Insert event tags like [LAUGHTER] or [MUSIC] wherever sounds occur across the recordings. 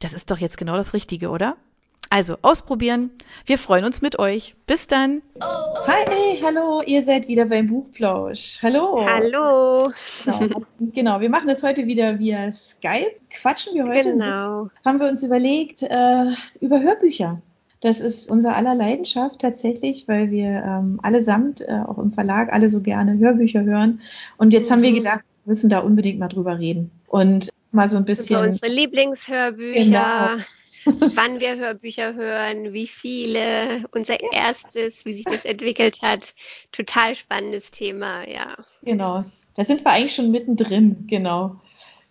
Das ist doch jetzt genau das Richtige, oder? Also ausprobieren. Wir freuen uns mit euch. Bis dann. Hi, hallo, ihr seid wieder beim Buchplausch. Hallo. Hallo. Genau, genau, wir machen das heute wieder via Skype. Quatschen wir heute. Genau. Haben wir uns überlegt äh, über Hörbücher. Das ist unser aller Leidenschaft tatsächlich, weil wir ähm, allesamt, äh, auch im Verlag, alle so gerne Hörbücher hören. Und jetzt mhm. haben wir mhm. gedacht, wir müssen da unbedingt mal drüber reden. Und mal so ein bisschen. Über unsere Lieblingshörbücher. Genau. [LAUGHS] wann wir Hörbücher hören, wie viele, unser erstes, wie sich das entwickelt hat. Total spannendes Thema, ja. Genau. Da sind wir eigentlich schon mittendrin, genau.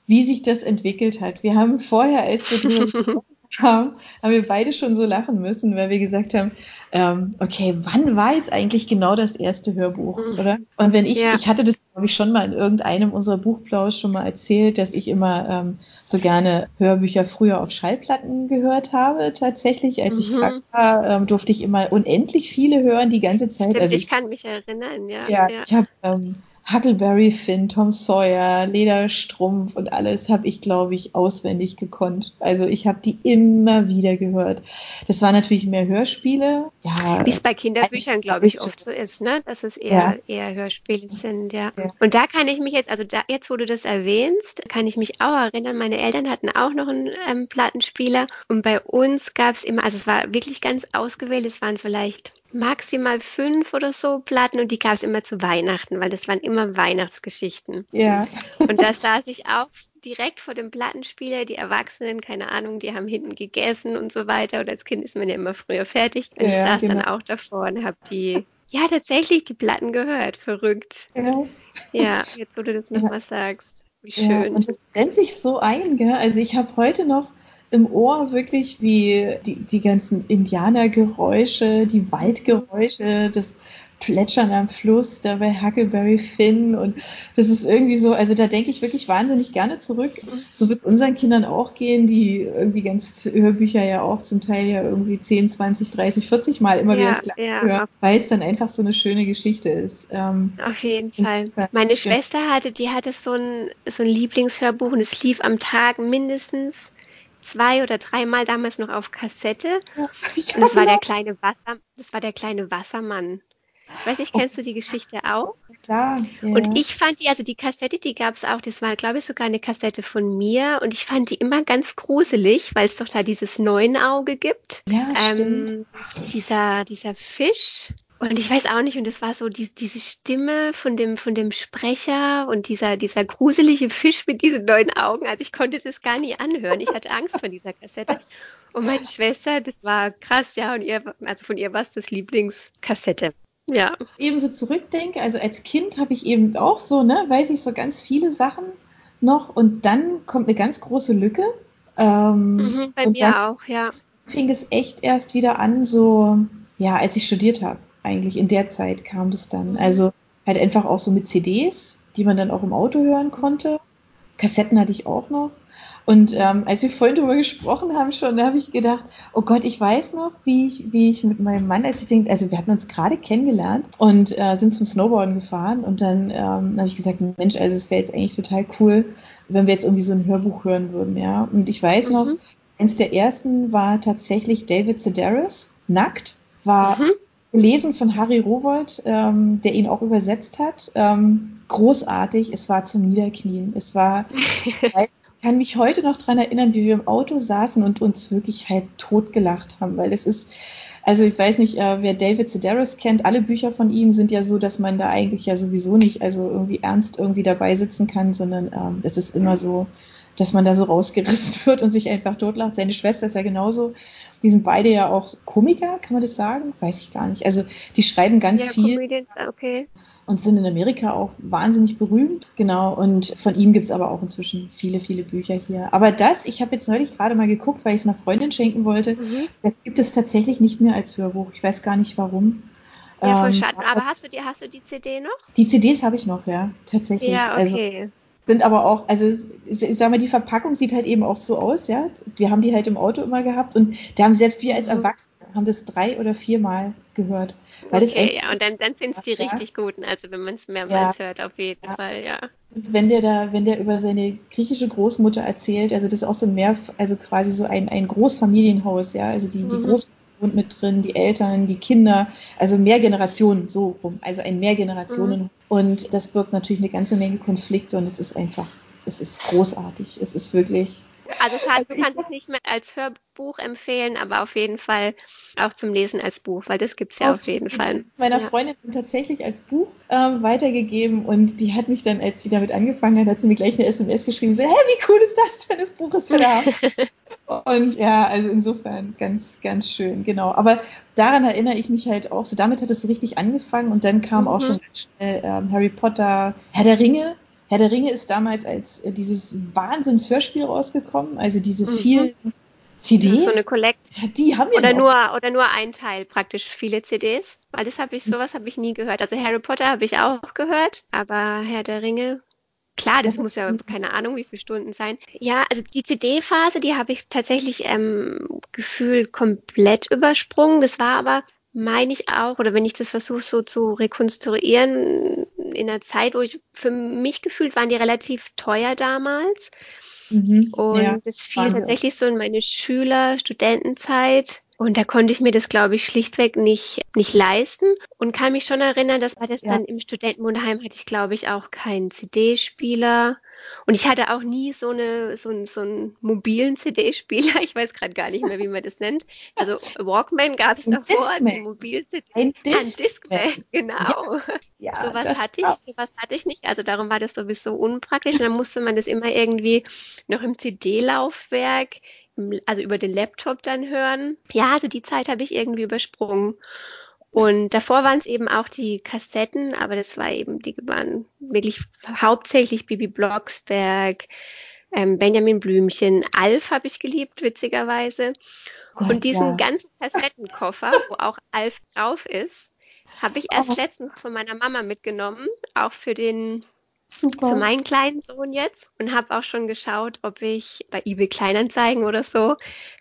Wie sich das entwickelt hat. Wir haben vorher, als wir [LAUGHS] haben, haben wir beide schon so lachen müssen, weil wir gesagt haben, ähm, okay, wann war jetzt eigentlich genau das erste Hörbuch, mhm. oder? Und wenn ich, ja. ich hatte das, glaube ich, schon mal in irgendeinem unserer Buchplausch schon mal erzählt, dass ich immer ähm, so gerne Hörbücher früher auf Schallplatten gehört habe. Tatsächlich, als mhm. ich krank war, ähm, durfte ich immer unendlich viele hören, die ganze Zeit. Stimmt, also ich, ich kann mich erinnern, ja. Ja, ja. ich habe ähm, Huckleberry Finn, Tom Sawyer, Lederstrumpf und alles habe ich, glaube ich, auswendig gekonnt. Also ich habe die immer wieder gehört. Das waren natürlich mehr Hörspiele. Ja, Wie es bei Kinderbüchern, glaube ich, oft so ist, ne? dass es eher, ja. eher Hörspiele sind, ja. ja. Und da kann ich mich jetzt, also da, jetzt, wo du das erwähnst, kann ich mich auch erinnern, meine Eltern hatten auch noch einen ähm, Plattenspieler und bei uns gab es immer, also es war wirklich ganz ausgewählt, es waren vielleicht maximal fünf oder so Platten und die gab es immer zu Weihnachten, weil das waren immer Weihnachtsgeschichten. Ja. Und da saß ich auch direkt vor dem Plattenspieler. Die Erwachsenen, keine Ahnung, die haben hinten gegessen und so weiter. Und als Kind ist man ja immer früher fertig. Und ja, ich saß genau. dann auch davor und habe die, ja, tatsächlich die Platten gehört. Verrückt. Ja, ja jetzt wo du das nochmal sagst. Wie schön. Ja, und das brennt sich so ein, gell? Also ich habe heute noch im Ohr wirklich wie die, die ganzen Indianergeräusche, die Waldgeräusche, das Plätschern am Fluss, da bei Huckleberry Finn und das ist irgendwie so, also da denke ich wirklich wahnsinnig gerne zurück. So wird es unseren Kindern auch gehen, die irgendwie ganz Hörbücher ja auch zum Teil ja irgendwie 10, 20, 30, 40 Mal immer ja, wieder das gleiche ja. hören, weil es dann einfach so eine schöne Geschichte ist. Ähm, Auf jeden Fall. Meine. Schwester hatte, die hatte so ein, so ein Lieblingshörbuch und es lief am Tag mindestens zwei oder dreimal damals noch auf Kassette. Ja, und das war der kleine Wasser, das war der kleine Wassermann. Weiß ich, kennst du die Geschichte auch? Klar. Ja. Und ich fand die, also die Kassette, die gab es auch, das war, glaube ich, sogar eine Kassette von mir. Und ich fand die immer ganz gruselig, weil es doch da dieses Neunauge gibt. Ja, ähm, stimmt. Dieser, dieser Fisch, und ich weiß auch nicht, und das war so die, diese Stimme von dem, von dem Sprecher und dieser, dieser gruselige Fisch mit diesen neuen Augen. Also ich konnte das gar nie anhören. Ich hatte Angst vor dieser Kassette. Und meine Schwester, das war krass, ja, und ihr, also von ihr war es das Lieblingskassette. Ja. Eben so zurückdenke, also als Kind habe ich eben auch so, ne, weiß ich so ganz viele Sachen noch und dann kommt eine ganz große Lücke. Ähm, mhm, bei mir auch, ja. Fing es echt erst wieder an, so, ja, als ich studiert habe eigentlich in der Zeit kam das dann. Also halt einfach auch so mit CDs, die man dann auch im Auto hören konnte. Kassetten hatte ich auch noch. Und ähm, als wir vorhin darüber gesprochen haben schon, da habe ich gedacht, oh Gott, ich weiß noch, wie ich, wie ich mit meinem Mann, als ich denke, also wir hatten uns gerade kennengelernt und äh, sind zum Snowboarden gefahren und dann ähm, habe ich gesagt, Mensch, also es wäre jetzt eigentlich total cool, wenn wir jetzt irgendwie so ein Hörbuch hören würden, ja. Und ich weiß mhm. noch, eins der ersten war tatsächlich David Sedaris, Nackt, war mhm gelesen von Harry Rowold, ähm, der ihn auch übersetzt hat. Ähm, großartig, es war zum Niederknien. Es war [LAUGHS] kann mich heute noch daran erinnern, wie wir im Auto saßen und uns wirklich halt totgelacht haben, weil es ist, also ich weiß nicht, äh, wer David Sedaris kennt, alle Bücher von ihm sind ja so, dass man da eigentlich ja sowieso nicht also irgendwie ernst irgendwie dabei sitzen kann, sondern ähm, es ist immer so, dass man da so rausgerissen [LAUGHS] wird und sich einfach totlacht. Seine Schwester ist ja genauso. Die sind beide ja auch Komiker, kann man das sagen? Weiß ich gar nicht. Also die schreiben ganz ja, viel. Comedians, okay. Und sind in Amerika auch wahnsinnig berühmt. Genau. Und von ihm gibt es aber auch inzwischen viele, viele Bücher hier. Aber das, ich habe jetzt neulich gerade mal geguckt, weil ich es einer Freundin schenken wollte, mhm. das gibt es tatsächlich nicht mehr als Hörbuch. Ich weiß gar nicht warum. Ja, voll ähm, schade. Aber hast du die, hast du die CD noch? Die CDs habe ich noch, ja, tatsächlich. Ja, also okay. Also, sind aber auch, also ich sag mal, die Verpackung sieht halt eben auch so aus, ja. Wir haben die halt im Auto immer gehabt und da haben selbst wir als mhm. Erwachsene haben das drei oder viermal gehört. Weil okay, ja, und dann, dann sind es die ja. richtig guten, also wenn man es mehrmals ja. hört, auf jeden ja. Fall, ja. Wenn der da, wenn der über seine griechische Großmutter erzählt, also das ist auch so mehr, also quasi so ein, ein Großfamilienhaus, ja, also die, mhm. die Großmutter wohnt mit drin, die Eltern, die Kinder, also mehr Generationen, so rum, also ein mehr Generationen. Mhm. Und das birgt natürlich eine ganze Menge Konflikte und es ist einfach, es ist großartig. Es ist wirklich. Also das heißt, du kannst es nicht mehr als Hörbuch empfehlen, aber auf jeden Fall auch zum Lesen als Buch, weil das gibt es ja auf, auf jeden Fall. Meiner ja. Freundin tatsächlich als Buch ähm, weitergegeben und die hat mich dann, als sie damit angefangen hat, hat sie mir gleich eine SMS geschrieben, so, hä, wie cool ist das denn? Das Buch ist ja da. [LAUGHS] Und ja, also insofern ganz, ganz schön, genau. Aber daran erinnere ich mich halt auch. So damit hat es so richtig angefangen und dann kam mhm. auch schon schnell ähm, Harry Potter, Herr der Ringe. Herr der Ringe ist damals als äh, dieses Wahnsinns-Hörspiel rausgekommen, also diese mhm. vielen CDs. So eine Collect. Ja, die haben wir oder nur oder nur ein Teil praktisch viele CDs, weil das habe ich sowas habe ich nie gehört. Also Harry Potter habe ich auch gehört, aber Herr der Ringe Klar, das muss ja keine Ahnung, wie viele Stunden sein. Ja, also die CD-Phase, die habe ich tatsächlich ähm, gefühlt komplett übersprungen. Das war aber, meine ich auch, oder wenn ich das versuche so zu rekonstruieren, in der Zeit, wo ich für mich gefühlt waren die relativ teuer damals. Mhm, und ja, das fiel tatsächlich so in meine Schüler-, Studentenzeit. Und da konnte ich mir das, glaube ich, schlichtweg nicht, nicht leisten und kann mich schon erinnern, dass war das ja. dann im Studentenwohnheim hatte ich, glaube ich, auch keinen CD-Spieler. Und ich hatte auch nie so, eine, so, so einen mobilen CD-Spieler. [LAUGHS] Ich weiß gerade gar nicht mehr, wie man das nennt. Also Walkman gab es davor, die Mobil-CD. Ein Discman. Ein Discman, [LAUGHS] genau. Ja, ja sowas hatte ich, sowas hatte ich nicht. Also darum war das sowieso unpraktisch. Und dann musste man das immer irgendwie noch im CD-Laufwerk also über den Laptop dann hören. Ja, also die Zeit habe ich irgendwie übersprungen. Und davor waren es eben auch die Kassetten, aber das war eben, die waren wirklich hauptsächlich Bibi Blocksberg, ähm, Benjamin Blümchen, Alf habe ich geliebt, witzigerweise. Gott, und diesen ja. ganzen Kassettenkoffer, wo [LAUGHS] auch Alf drauf ist, habe ich erst letztens von meiner Mama mitgenommen, auch für den Super. für meinen kleinen Sohn jetzt und habe auch schon geschaut, ob ich bei eBay Kleinanzeigen oder so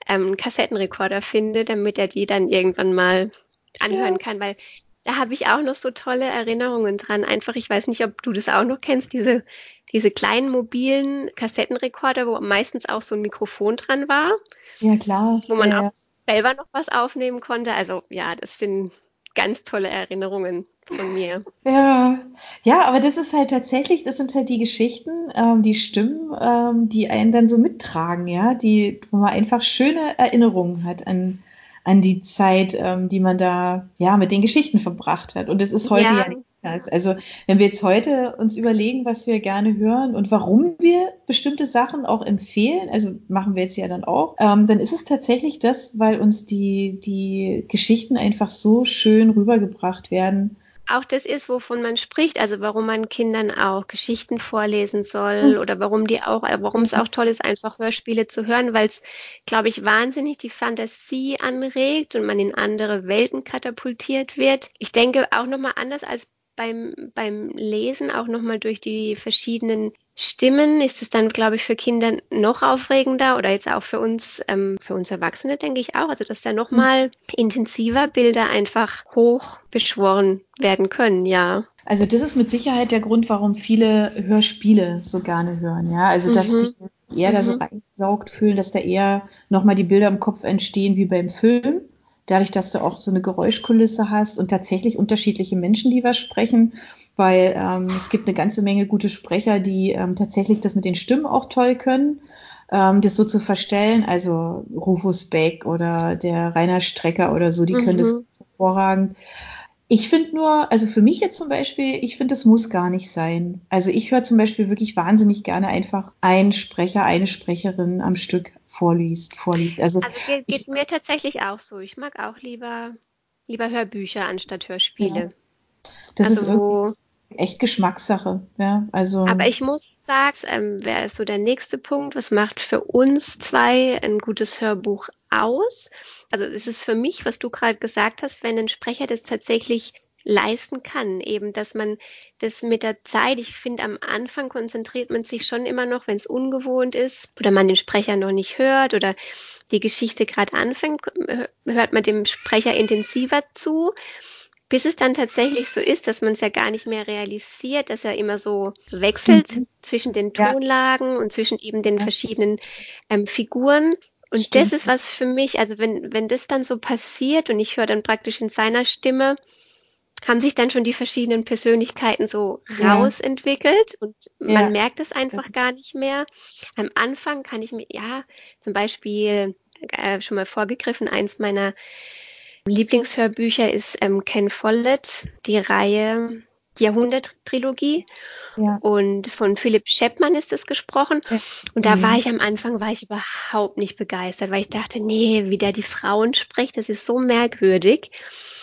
ähm, einen Kassettenrekorder finde, damit er die dann irgendwann mal anhören ja. kann, weil da habe ich auch noch so tolle Erinnerungen dran. Einfach, ich weiß nicht, ob du das auch noch kennst, diese, diese kleinen mobilen Kassettenrekorder, wo meistens auch so ein Mikrofon dran war. Ja, klar. Wo man ja, auch selber noch was aufnehmen konnte. Also ja, das sind ganz tolle Erinnerungen von mir. Ja, ja, aber das ist halt tatsächlich, das sind halt die Geschichten, ähm, die Stimmen, ähm, die einen dann so mittragen, ja, die, wo man einfach schöne Erinnerungen hat an, an die Zeit, ähm, die man da ja mit den Geschichten verbracht hat. Und das ist heute ja, ja anders. Also wenn wir jetzt heute uns überlegen, was wir gerne hören und warum wir bestimmte Sachen auch empfehlen, also machen wir jetzt ja dann auch, ähm, dann ist es tatsächlich das, weil uns die, die Geschichten einfach so schön rübergebracht werden auch das ist, wovon man spricht, also warum man Kindern auch Geschichten vorlesen soll mhm. oder warum die auch, äh, warum es auch toll ist, einfach Hörspiele zu hören, weil es, glaube ich, wahnsinnig die Fantasie anregt und man in andere Welten katapultiert wird. Ich denke auch nochmal anders als beim, beim Lesen auch nochmal durch die verschiedenen Stimmen ist es dann, glaube ich, für Kinder noch aufregender oder jetzt auch für uns, ähm, für uns Erwachsene, denke ich auch. Also, dass da nochmal intensiver Bilder einfach hoch beschworen werden können, ja. Also, das ist mit Sicherheit der Grund, warum viele Hörspiele so gerne hören, ja. Also, dass mhm. die eher mhm. da so mhm. reingesaugt fühlen, dass da eher nochmal die Bilder im Kopf entstehen wie beim Film dadurch, dass du auch so eine Geräuschkulisse hast und tatsächlich unterschiedliche Menschen, die was sprechen, weil ähm, es gibt eine ganze Menge gute Sprecher, die ähm, tatsächlich das mit den Stimmen auch toll können, ähm, das so zu verstellen. Also Rufus Beck oder der Rainer Strecker oder so, die mhm. können das mhm. hervorragend. Ich finde nur, also für mich jetzt zum Beispiel, ich finde, es muss gar nicht sein. Also ich höre zum Beispiel wirklich wahnsinnig gerne einfach ein Sprecher, eine Sprecherin am Stück vorliest, vorliest. Also, also geht, geht ich, mir tatsächlich auch so. Ich mag auch lieber, lieber Hörbücher anstatt Hörspiele. Ja. Das also, ist irgendwie echt Geschmackssache. Ja, also. Aber ich muss sagen, ähm, wer ist so der nächste Punkt? Was macht für uns zwei ein gutes Hörbuch aus? Also es ist für mich, was du gerade gesagt hast, wenn ein Sprecher das tatsächlich leisten kann, eben, dass man das mit der Zeit, ich finde, am Anfang konzentriert man sich schon immer noch, wenn es ungewohnt ist oder man den Sprecher noch nicht hört oder die Geschichte gerade anfängt, hört man dem Sprecher intensiver zu bis es dann tatsächlich so ist, dass man es ja gar nicht mehr realisiert, dass er immer so wechselt mhm. zwischen den Tonlagen ja. und zwischen eben den ja. verschiedenen ähm, Figuren. Und Stimmt. das ist was für mich, also wenn, wenn das dann so passiert und ich höre dann praktisch in seiner Stimme, haben sich dann schon die verschiedenen Persönlichkeiten so ja. rausentwickelt und man ja. merkt es einfach gar nicht mehr. Am Anfang kann ich mir, ja, zum Beispiel äh, schon mal vorgegriffen, eins meiner Lieblingshörbücher ist ähm, Ken Follett, die Reihe die Jahrhundert-Trilogie. Ja. Und von Philipp Scheppmann ist es gesprochen. Und da mhm. war ich am Anfang, war ich überhaupt nicht begeistert, weil ich dachte, nee, wie der die Frauen spricht, das ist so merkwürdig.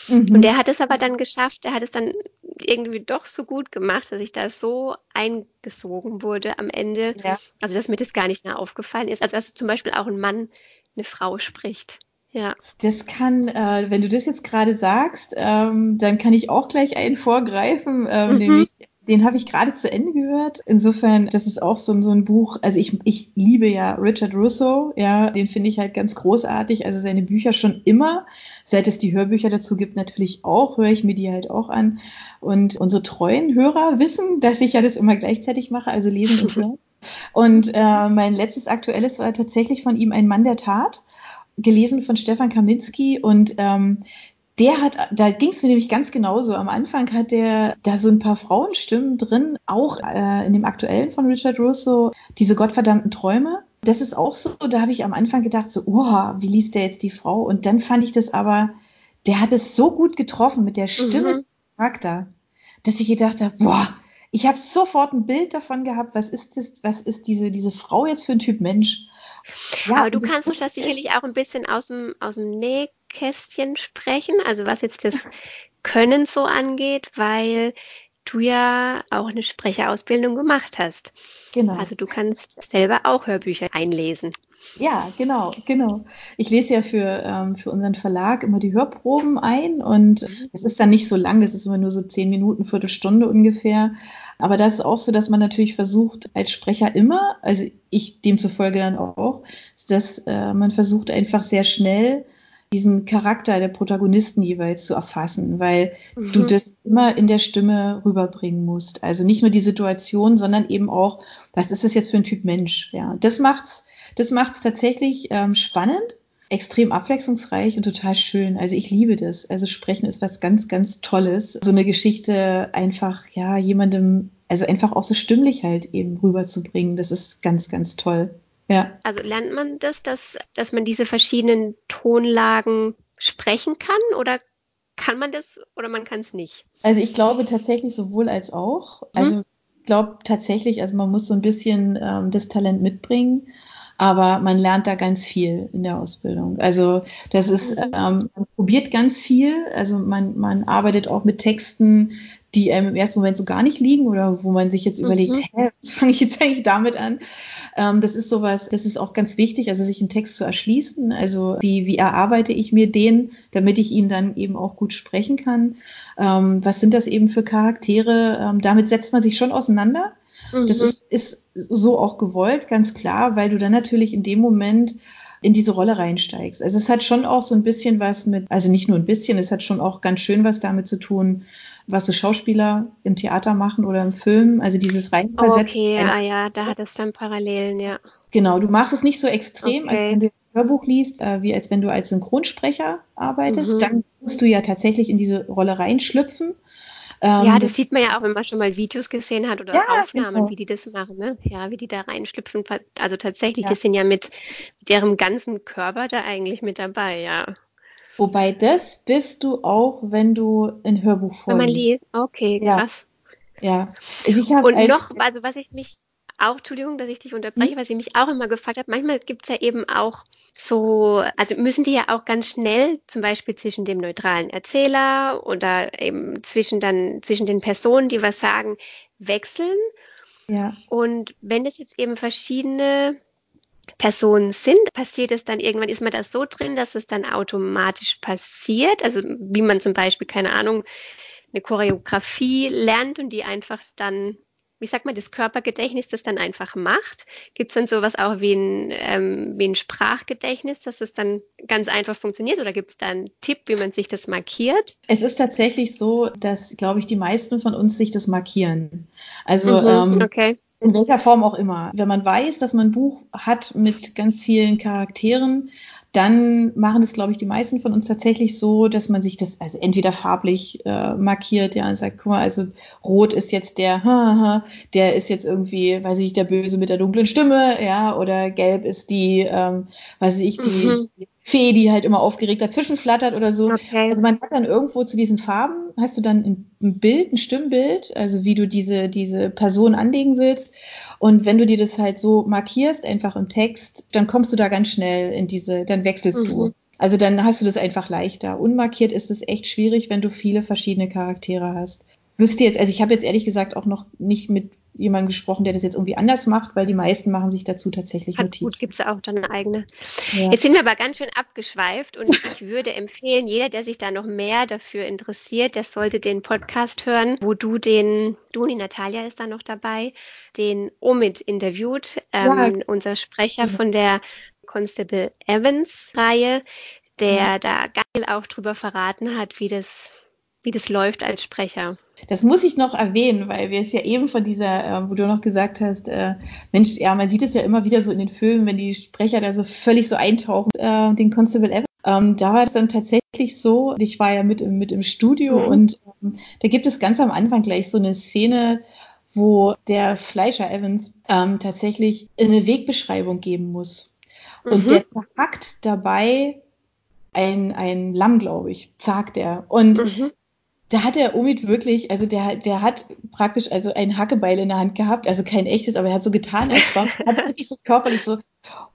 Mhm. Und der hat es aber dann geschafft, er hat es dann irgendwie doch so gut gemacht, dass ich da so eingesogen wurde am Ende. Ja. Also, dass mir das gar nicht mehr aufgefallen ist. Also, dass zum Beispiel auch ein Mann eine Frau spricht. Ja. Das kann, äh, wenn du das jetzt gerade sagst, ähm, dann kann ich auch gleich einen vorgreifen, ähm, mhm. nämlich den habe ich gerade zu Ende gehört. Insofern, das ist auch so, so ein Buch. Also ich, ich liebe ja Richard Russo, ja, den finde ich halt ganz großartig. Also seine Bücher schon immer. Seit es die Hörbücher dazu gibt, natürlich auch, höre ich mir die halt auch an. Und unsere treuen Hörer wissen, dass ich ja das immer gleichzeitig mache, also lesen und [LAUGHS] hören. Und äh, mein letztes aktuelles war tatsächlich von ihm ein Mann der Tat gelesen von Stefan Kaminski und ähm, der hat, da ging es mir nämlich ganz genauso. Am Anfang hat der da so ein paar Frauenstimmen drin, auch äh, in dem aktuellen von Richard Russo, diese gottverdammten Träume. Das ist auch so, da habe ich am Anfang gedacht, so, oh, wie liest der jetzt die Frau? Und dann fand ich das aber, der hat es so gut getroffen mit der Stimme, mhm. Charakter, dass ich gedacht habe, boah, ich habe sofort ein Bild davon gehabt, was ist das, was ist diese, diese Frau jetzt für ein Typ Mensch? Ja, Aber du kannst uns das sicherlich auch ein bisschen aus dem, aus dem Nähkästchen sprechen, also was jetzt das Können so angeht, weil du ja auch eine Sprecherausbildung gemacht hast. Genau. Also du kannst selber auch Hörbücher einlesen. Ja, genau, genau. Ich lese ja für, ähm, für unseren Verlag immer die Hörproben ein und mhm. es ist dann nicht so lang, es ist immer nur so zehn Minuten, Viertelstunde ungefähr. Aber das ist auch so, dass man natürlich versucht, als Sprecher immer, also ich demzufolge dann auch, dass äh, man versucht einfach sehr schnell diesen Charakter der Protagonisten jeweils zu erfassen, weil mhm. du das immer in der Stimme rüberbringen musst. Also nicht nur die Situation, sondern eben auch, was ist das jetzt für ein Typ Mensch? Ja, das macht's, das macht's tatsächlich ähm, spannend, extrem abwechslungsreich und total schön. Also ich liebe das. Also Sprechen ist was ganz, ganz Tolles. So eine Geschichte einfach, ja, jemandem, also einfach auch so stimmlich halt eben rüberzubringen. Das ist ganz, ganz toll. Ja. Also lernt man das, dass, dass man diese verschiedenen Tonlagen sprechen kann oder kann man das oder man kann es nicht? Also ich glaube tatsächlich sowohl als auch. Also ich glaube tatsächlich, also man muss so ein bisschen ähm, das Talent mitbringen, aber man lernt da ganz viel in der Ausbildung. Also das ist, mhm. ähm, man probiert ganz viel, also man, man arbeitet auch mit Texten, die einem im ersten Moment so gar nicht liegen oder wo man sich jetzt überlegt, mhm. hä, was fange ich jetzt eigentlich damit an? Ähm, das ist sowas, das ist auch ganz wichtig, also sich einen Text zu erschließen. Also wie, wie erarbeite ich mir den, damit ich ihn dann eben auch gut sprechen kann? Ähm, was sind das eben für Charaktere? Ähm, damit setzt man sich schon auseinander. Mhm. Das ist, ist so auch gewollt, ganz klar, weil du dann natürlich in dem Moment in diese Rolle reinsteigst. Also es hat schon auch so ein bisschen was mit, also nicht nur ein bisschen, es hat schon auch ganz schön was damit zu tun, was so Schauspieler im Theater machen oder im Film. Also dieses Reinversetzen. Okay, ja, ja, da hat es dann Parallelen, ja. Genau, du machst es nicht so extrem, okay. als wenn du ein Hörbuch liest, äh, wie als wenn du als Synchronsprecher arbeitest. Mhm. Dann musst du ja tatsächlich in diese Rolle reinschlüpfen. Ähm, ja, das sieht man ja auch, wenn man schon mal Videos gesehen hat oder ja, Aufnahmen, genau. wie die das machen, ne? Ja, wie die da reinschlüpfen. Also tatsächlich, ja. die sind ja mit, mit ihrem ganzen Körper da eigentlich mit dabei, ja. Wobei das bist du auch, wenn du ein Hörbuch vorliest. Wenn man liest, okay, krass. Ja. Also Und noch, also was ich mich auch, Entschuldigung, dass ich dich unterbreche, mhm. weil sie mich auch immer gefragt hat, manchmal gibt es ja eben auch so, also müssen die ja auch ganz schnell, zum Beispiel zwischen dem neutralen Erzähler oder eben zwischen dann, zwischen den Personen, die was sagen, wechseln. Ja. Und wenn es jetzt eben verschiedene Personen sind, passiert es dann irgendwann, ist man da so drin, dass es dann automatisch passiert? Also wie man zum Beispiel, keine Ahnung, eine Choreografie lernt und die einfach dann wie sagt man, das Körpergedächtnis das dann einfach macht? Gibt es dann sowas auch wie ein, ähm, wie ein Sprachgedächtnis, dass es dann ganz einfach funktioniert? Oder gibt es da einen Tipp, wie man sich das markiert? Es ist tatsächlich so, dass, glaube ich, die meisten von uns sich das markieren. Also mhm, ähm, okay. In welcher Form auch immer. Wenn man weiß, dass man ein Buch hat mit ganz vielen Charakteren, dann machen es, glaube ich, die meisten von uns tatsächlich so, dass man sich das also entweder farblich äh, markiert, ja, und sagt, guck mal, also rot ist jetzt der, ha, ha, der ist jetzt irgendwie, weiß ich, der Böse mit der dunklen Stimme, ja, oder gelb ist die, ähm, weiß ich, die, mhm. die Fee, die halt immer aufgeregt dazwischen flattert oder so. Okay. Also man hat dann irgendwo zu diesen Farben, hast du dann ein Bild, ein Stimmbild, also wie du diese, diese Person anlegen willst. Und wenn du dir das halt so markierst, einfach im Text, dann kommst du da ganz schnell in diese, dann wechselst mhm. du. Also dann hast du das einfach leichter. Unmarkiert ist es echt schwierig, wenn du viele verschiedene Charaktere hast. Wüsste jetzt, also ich habe jetzt ehrlich gesagt auch noch nicht mit jemandem gesprochen, der das jetzt irgendwie anders macht, weil die meisten machen sich dazu tatsächlich Hat Notizen. Gut, gibt es auch dann eine eigene. Ja. Jetzt sind wir aber ganz schön abgeschweift und ich würde empfehlen, jeder, der sich da noch mehr dafür interessiert, der sollte den Podcast hören, wo du den, du und die Natalia ist da noch dabei, den Omid interviewt, ähm, ja. unser Sprecher von der Constable Evans Reihe, der ja. da geil auch drüber verraten hat, wie das wie das läuft als Sprecher. Das muss ich noch erwähnen, weil wir es ja eben von dieser, äh, wo du noch gesagt hast, äh, Mensch, ja, man sieht es ja immer wieder so in den Filmen, wenn die Sprecher da so völlig so eintauchen, äh, den Constable Evans. Ähm, da war es dann tatsächlich so, ich war ja mit, im, mit im Studio mhm. und ähm, da gibt es ganz am Anfang gleich so eine Szene, wo der Fleischer Evans ähm, tatsächlich eine Wegbeschreibung geben muss. Und mhm. der hackt dabei ein, ein Lamm, glaube ich, sagt er. Und mhm da hat der Omid wirklich, also der, der hat praktisch also ein Hackebeil in der Hand gehabt, also kein echtes, aber er hat so getan, als war, hat wirklich so körperlich so,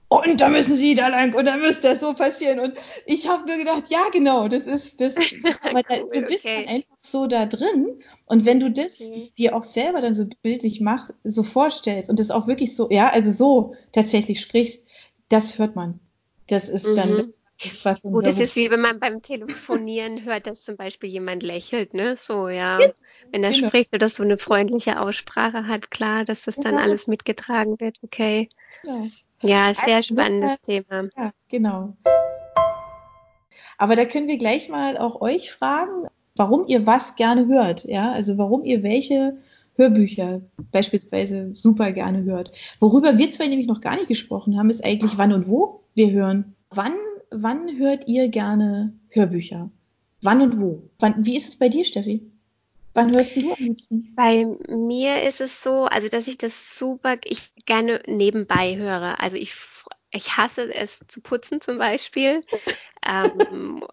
und da müssen sie da lang und da müsste das so passieren. Und ich habe mir gedacht, ja, genau, das ist das. Aber da, du bist okay. dann einfach so da drin. Und wenn du das okay. dir auch selber dann so bildlich mach, so vorstellst und das auch wirklich so, ja, also so tatsächlich sprichst, das hört man. Das ist dann, Das was Gut, es ist wie wenn man beim Telefonieren [LAUGHS] hört, dass zum Beispiel jemand lächelt, ne? So, ja. Wenn er genau. spricht oder so eine freundliche Aussprache hat, klar, dass das dann ja. alles mitgetragen wird, okay. Ja, ja sehr also, spannendes ja, Thema. Ja, genau. Aber da können wir gleich mal auch euch fragen, warum ihr was gerne hört, ja? Also warum ihr welche Hörbücher beispielsweise super gerne hört. Worüber wir zwei nämlich noch gar nicht gesprochen haben, ist eigentlich wann und wo wir hören. Wann wann hört ihr gerne Hörbücher? Wann und wo? Wann, wie ist es bei dir, Steffi? Wann hörst du am liebsten? Bei mir ist es so, also dass ich das super, ich gerne nebenbei höre. Also ich, ich hasse es zu putzen zum Beispiel. [LAUGHS] ähm,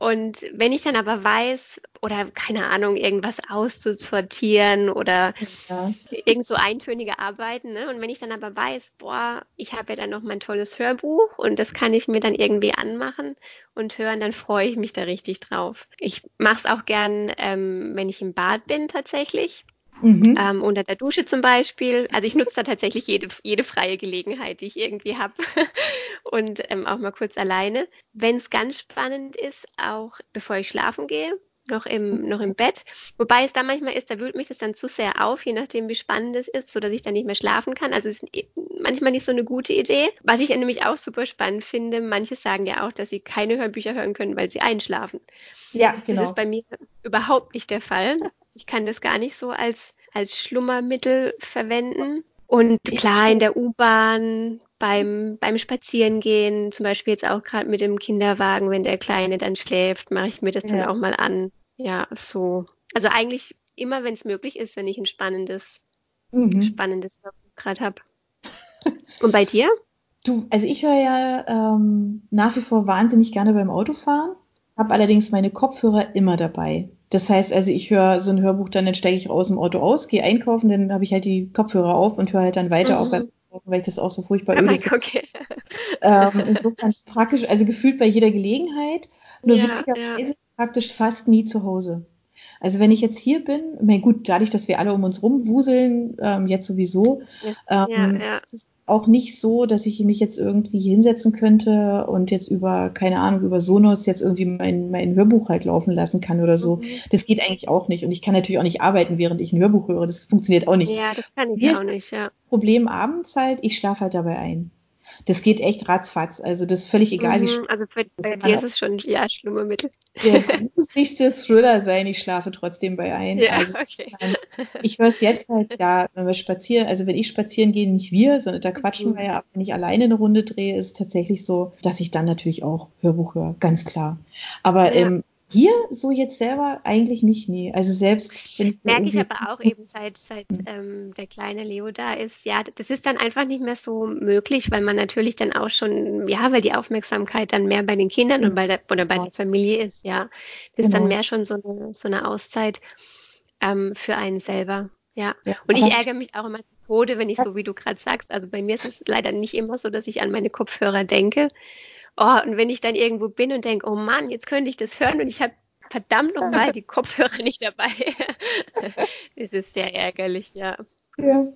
und wenn ich dann aber weiß, oder keine Ahnung, irgendwas auszusortieren oder ja. irgend so eintönige Arbeiten, ne? und wenn ich dann aber weiß, boah, ich habe ja dann noch mein tolles Hörbuch und das kann ich mir dann irgendwie anmachen und hören, dann freue ich mich da richtig drauf. Ich mache es auch gern, ähm, wenn ich im Bad bin tatsächlich. Mhm. Ähm, unter der Dusche zum Beispiel. Also ich nutze da tatsächlich jede, jede freie Gelegenheit, die ich irgendwie habe. [LAUGHS] und ähm, auch mal kurz alleine. Wenn es ganz spannend ist, auch bevor ich schlafen gehe, noch im, noch im Bett. Wobei es da manchmal ist, da wühlt mich das dann zu sehr auf, je nachdem, wie spannend es ist, sodass ich dann nicht mehr schlafen kann. Also es ist manchmal nicht so eine gute Idee. Was ich nämlich auch super spannend finde, manche sagen ja auch, dass sie keine Hörbücher hören können, weil sie einschlafen. Ja, genau. Das ist bei mir überhaupt nicht der Fall. Ich kann das gar nicht so als, als Schlummermittel verwenden. Und klar, in der U-Bahn, beim, beim Spazierengehen, zum Beispiel jetzt auch gerade mit dem Kinderwagen, wenn der Kleine dann schläft, mache ich mir das ja. dann auch mal an. Ja, so. Also eigentlich immer, wenn es möglich ist, wenn ich ein spannendes, mhm. spannendes gerade habe. Und bei dir? Du, also ich höre ja ähm, nach wie vor wahnsinnig gerne beim Autofahren, habe allerdings meine Kopfhörer immer dabei. Das heißt also, ich höre so ein Hörbuch, dann, dann steige ich aus dem Auto aus, gehe einkaufen, dann habe ich halt die Kopfhörer auf und höre halt dann weiter, mhm. auch beim weil ich das auch so furchtbar öde finde. Okay. Ähm, insofern praktisch, also gefühlt bei jeder Gelegenheit, nur ja, witzigerweise ja. praktisch fast nie zu Hause. Also wenn ich jetzt hier bin, na gut, dadurch, dass wir alle um uns rumwuseln, ähm, jetzt sowieso, ja, ähm, ja, ja. ist es auch nicht so, dass ich mich jetzt irgendwie hinsetzen könnte und jetzt über, keine Ahnung, über Sonos jetzt irgendwie mein, mein Hörbuch halt laufen lassen kann oder so. Mhm. Das geht eigentlich auch nicht. Und ich kann natürlich auch nicht arbeiten, während ich ein Hörbuch höre. Das funktioniert auch nicht. Ja, das kann ich Hier auch nicht, ja. Problem abends halt, ich schlafe halt dabei ein das geht echt ratzfatz. Also das ist völlig egal, mhm, wie Also bei, bei dir ist es schon ja schlimme Mittel. Ja, [LAUGHS] muss nicht der Thriller sein, ich schlafe trotzdem bei ein. Ja, also, okay. Ich höre es jetzt halt, ja, wenn wir spazieren, also wenn ich spazieren gehe, nicht wir, sondern da quatschen mhm. wir ja ab. Wenn ich alleine eine Runde drehe, ist es tatsächlich so, dass ich dann natürlich auch Hörbuch höre, ganz klar. Aber ja. ähm, hier so jetzt selber eigentlich nicht, nee. Also selbst wenn ich merke ich aber auch eben seit seit hm. ähm, der kleine Leo da ist, ja, das ist dann einfach nicht mehr so möglich, weil man natürlich dann auch schon, ja, weil die Aufmerksamkeit dann mehr bei den Kindern und hm. bei der oder bei der Familie ist, ja, das ist dann genau. mehr schon so eine so eine Auszeit ähm, für einen selber. Ja. ja und ich ärgere mich auch immer Tode, wenn ich so wie du gerade sagst. Also bei mir ist es leider nicht immer so, dass ich an meine Kopfhörer denke. Oh, und wenn ich dann irgendwo bin und denke, oh Mann, jetzt könnte ich das hören und ich habe verdammt nochmal die Kopfhörer nicht dabei. [LAUGHS] es ist sehr ärgerlich, ja. ja.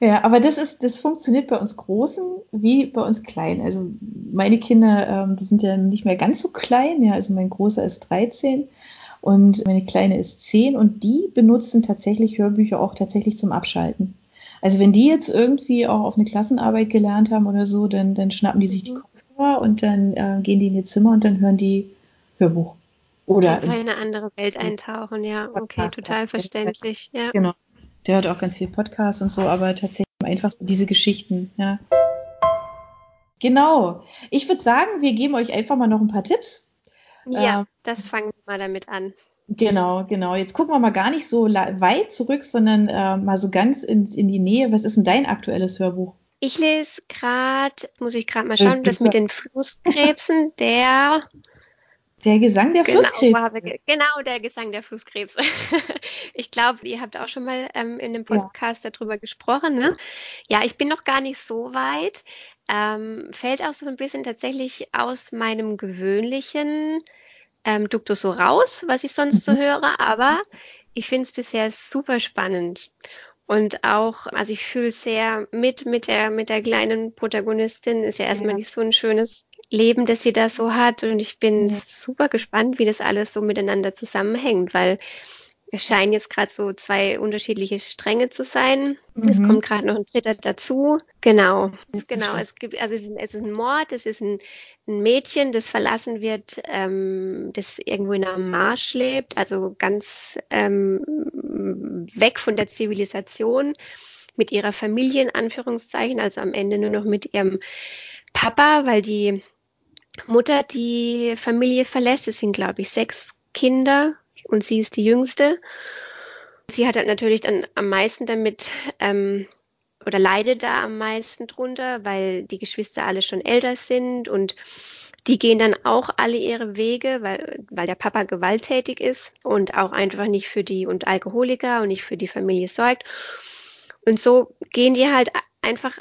Ja, aber das ist, das funktioniert bei uns Großen wie bei uns Kleinen. Also meine Kinder, ähm, die sind ja nicht mehr ganz so klein, ja, also mein Großer ist 13 und meine Kleine ist 10 und die benutzen tatsächlich Hörbücher auch tatsächlich zum Abschalten. Also wenn die jetzt irgendwie auch auf eine Klassenarbeit gelernt haben oder so, dann, dann schnappen die sich die Kopfhörer und dann äh, gehen die in ihr Zimmer und dann hören die Hörbuch. Oder in eine andere Welt eintauchen, ja. Okay, total verständlich. Ja. Genau. Der hört auch ganz viel Podcasts und so, aber tatsächlich einfach so diese Geschichten, ja. Genau. Ich würde sagen, wir geben euch einfach mal noch ein paar Tipps. Ja, äh, das fangen wir mal damit an. Genau, genau. Jetzt gucken wir mal gar nicht so weit zurück, sondern äh, mal so ganz in, in die Nähe. Was ist denn dein aktuelles Hörbuch? Ich lese gerade, muss ich gerade mal schauen, das mit den Flusskrebsen, der [LAUGHS] der Gesang der genau, Flusskrebse. Genau, der Gesang der Flusskrebse. [LAUGHS] ich glaube, ihr habt auch schon mal ähm, in dem Podcast ja. darüber gesprochen. Ne? Ja, ich bin noch gar nicht so weit. Ähm, fällt auch so ein bisschen tatsächlich aus meinem gewöhnlichen ähm, Duktus so raus, was ich sonst mhm. so höre, aber ich finde es bisher super spannend. Und auch, also ich fühle sehr mit mit der, mit der kleinen Protagonistin, ist ja erstmal ja. nicht so ein schönes Leben, das sie da so hat. Und ich bin ja. super gespannt, wie das alles so miteinander zusammenhängt, weil es scheinen jetzt gerade so zwei unterschiedliche Stränge zu sein. Mhm. Es kommt gerade noch ein dritter dazu. Genau, genau. Es gibt, also es ist ein Mord, es ist ein, ein Mädchen, das verlassen wird, ähm, das irgendwo in einem Marsch lebt, also ganz ähm, weg von der Zivilisation, mit ihrer Familie in Anführungszeichen, also am Ende nur noch mit ihrem Papa, weil die Mutter die Familie verlässt. Es sind, glaube ich, sechs Kinder und sie ist die jüngste. Sie hat halt natürlich dann am meisten damit ähm, oder leidet da am meisten drunter, weil die Geschwister alle schon älter sind und die gehen dann auch alle ihre Wege, weil, weil der Papa gewalttätig ist und auch einfach nicht für die und Alkoholiker und nicht für die Familie sorgt. Und so gehen die halt einfach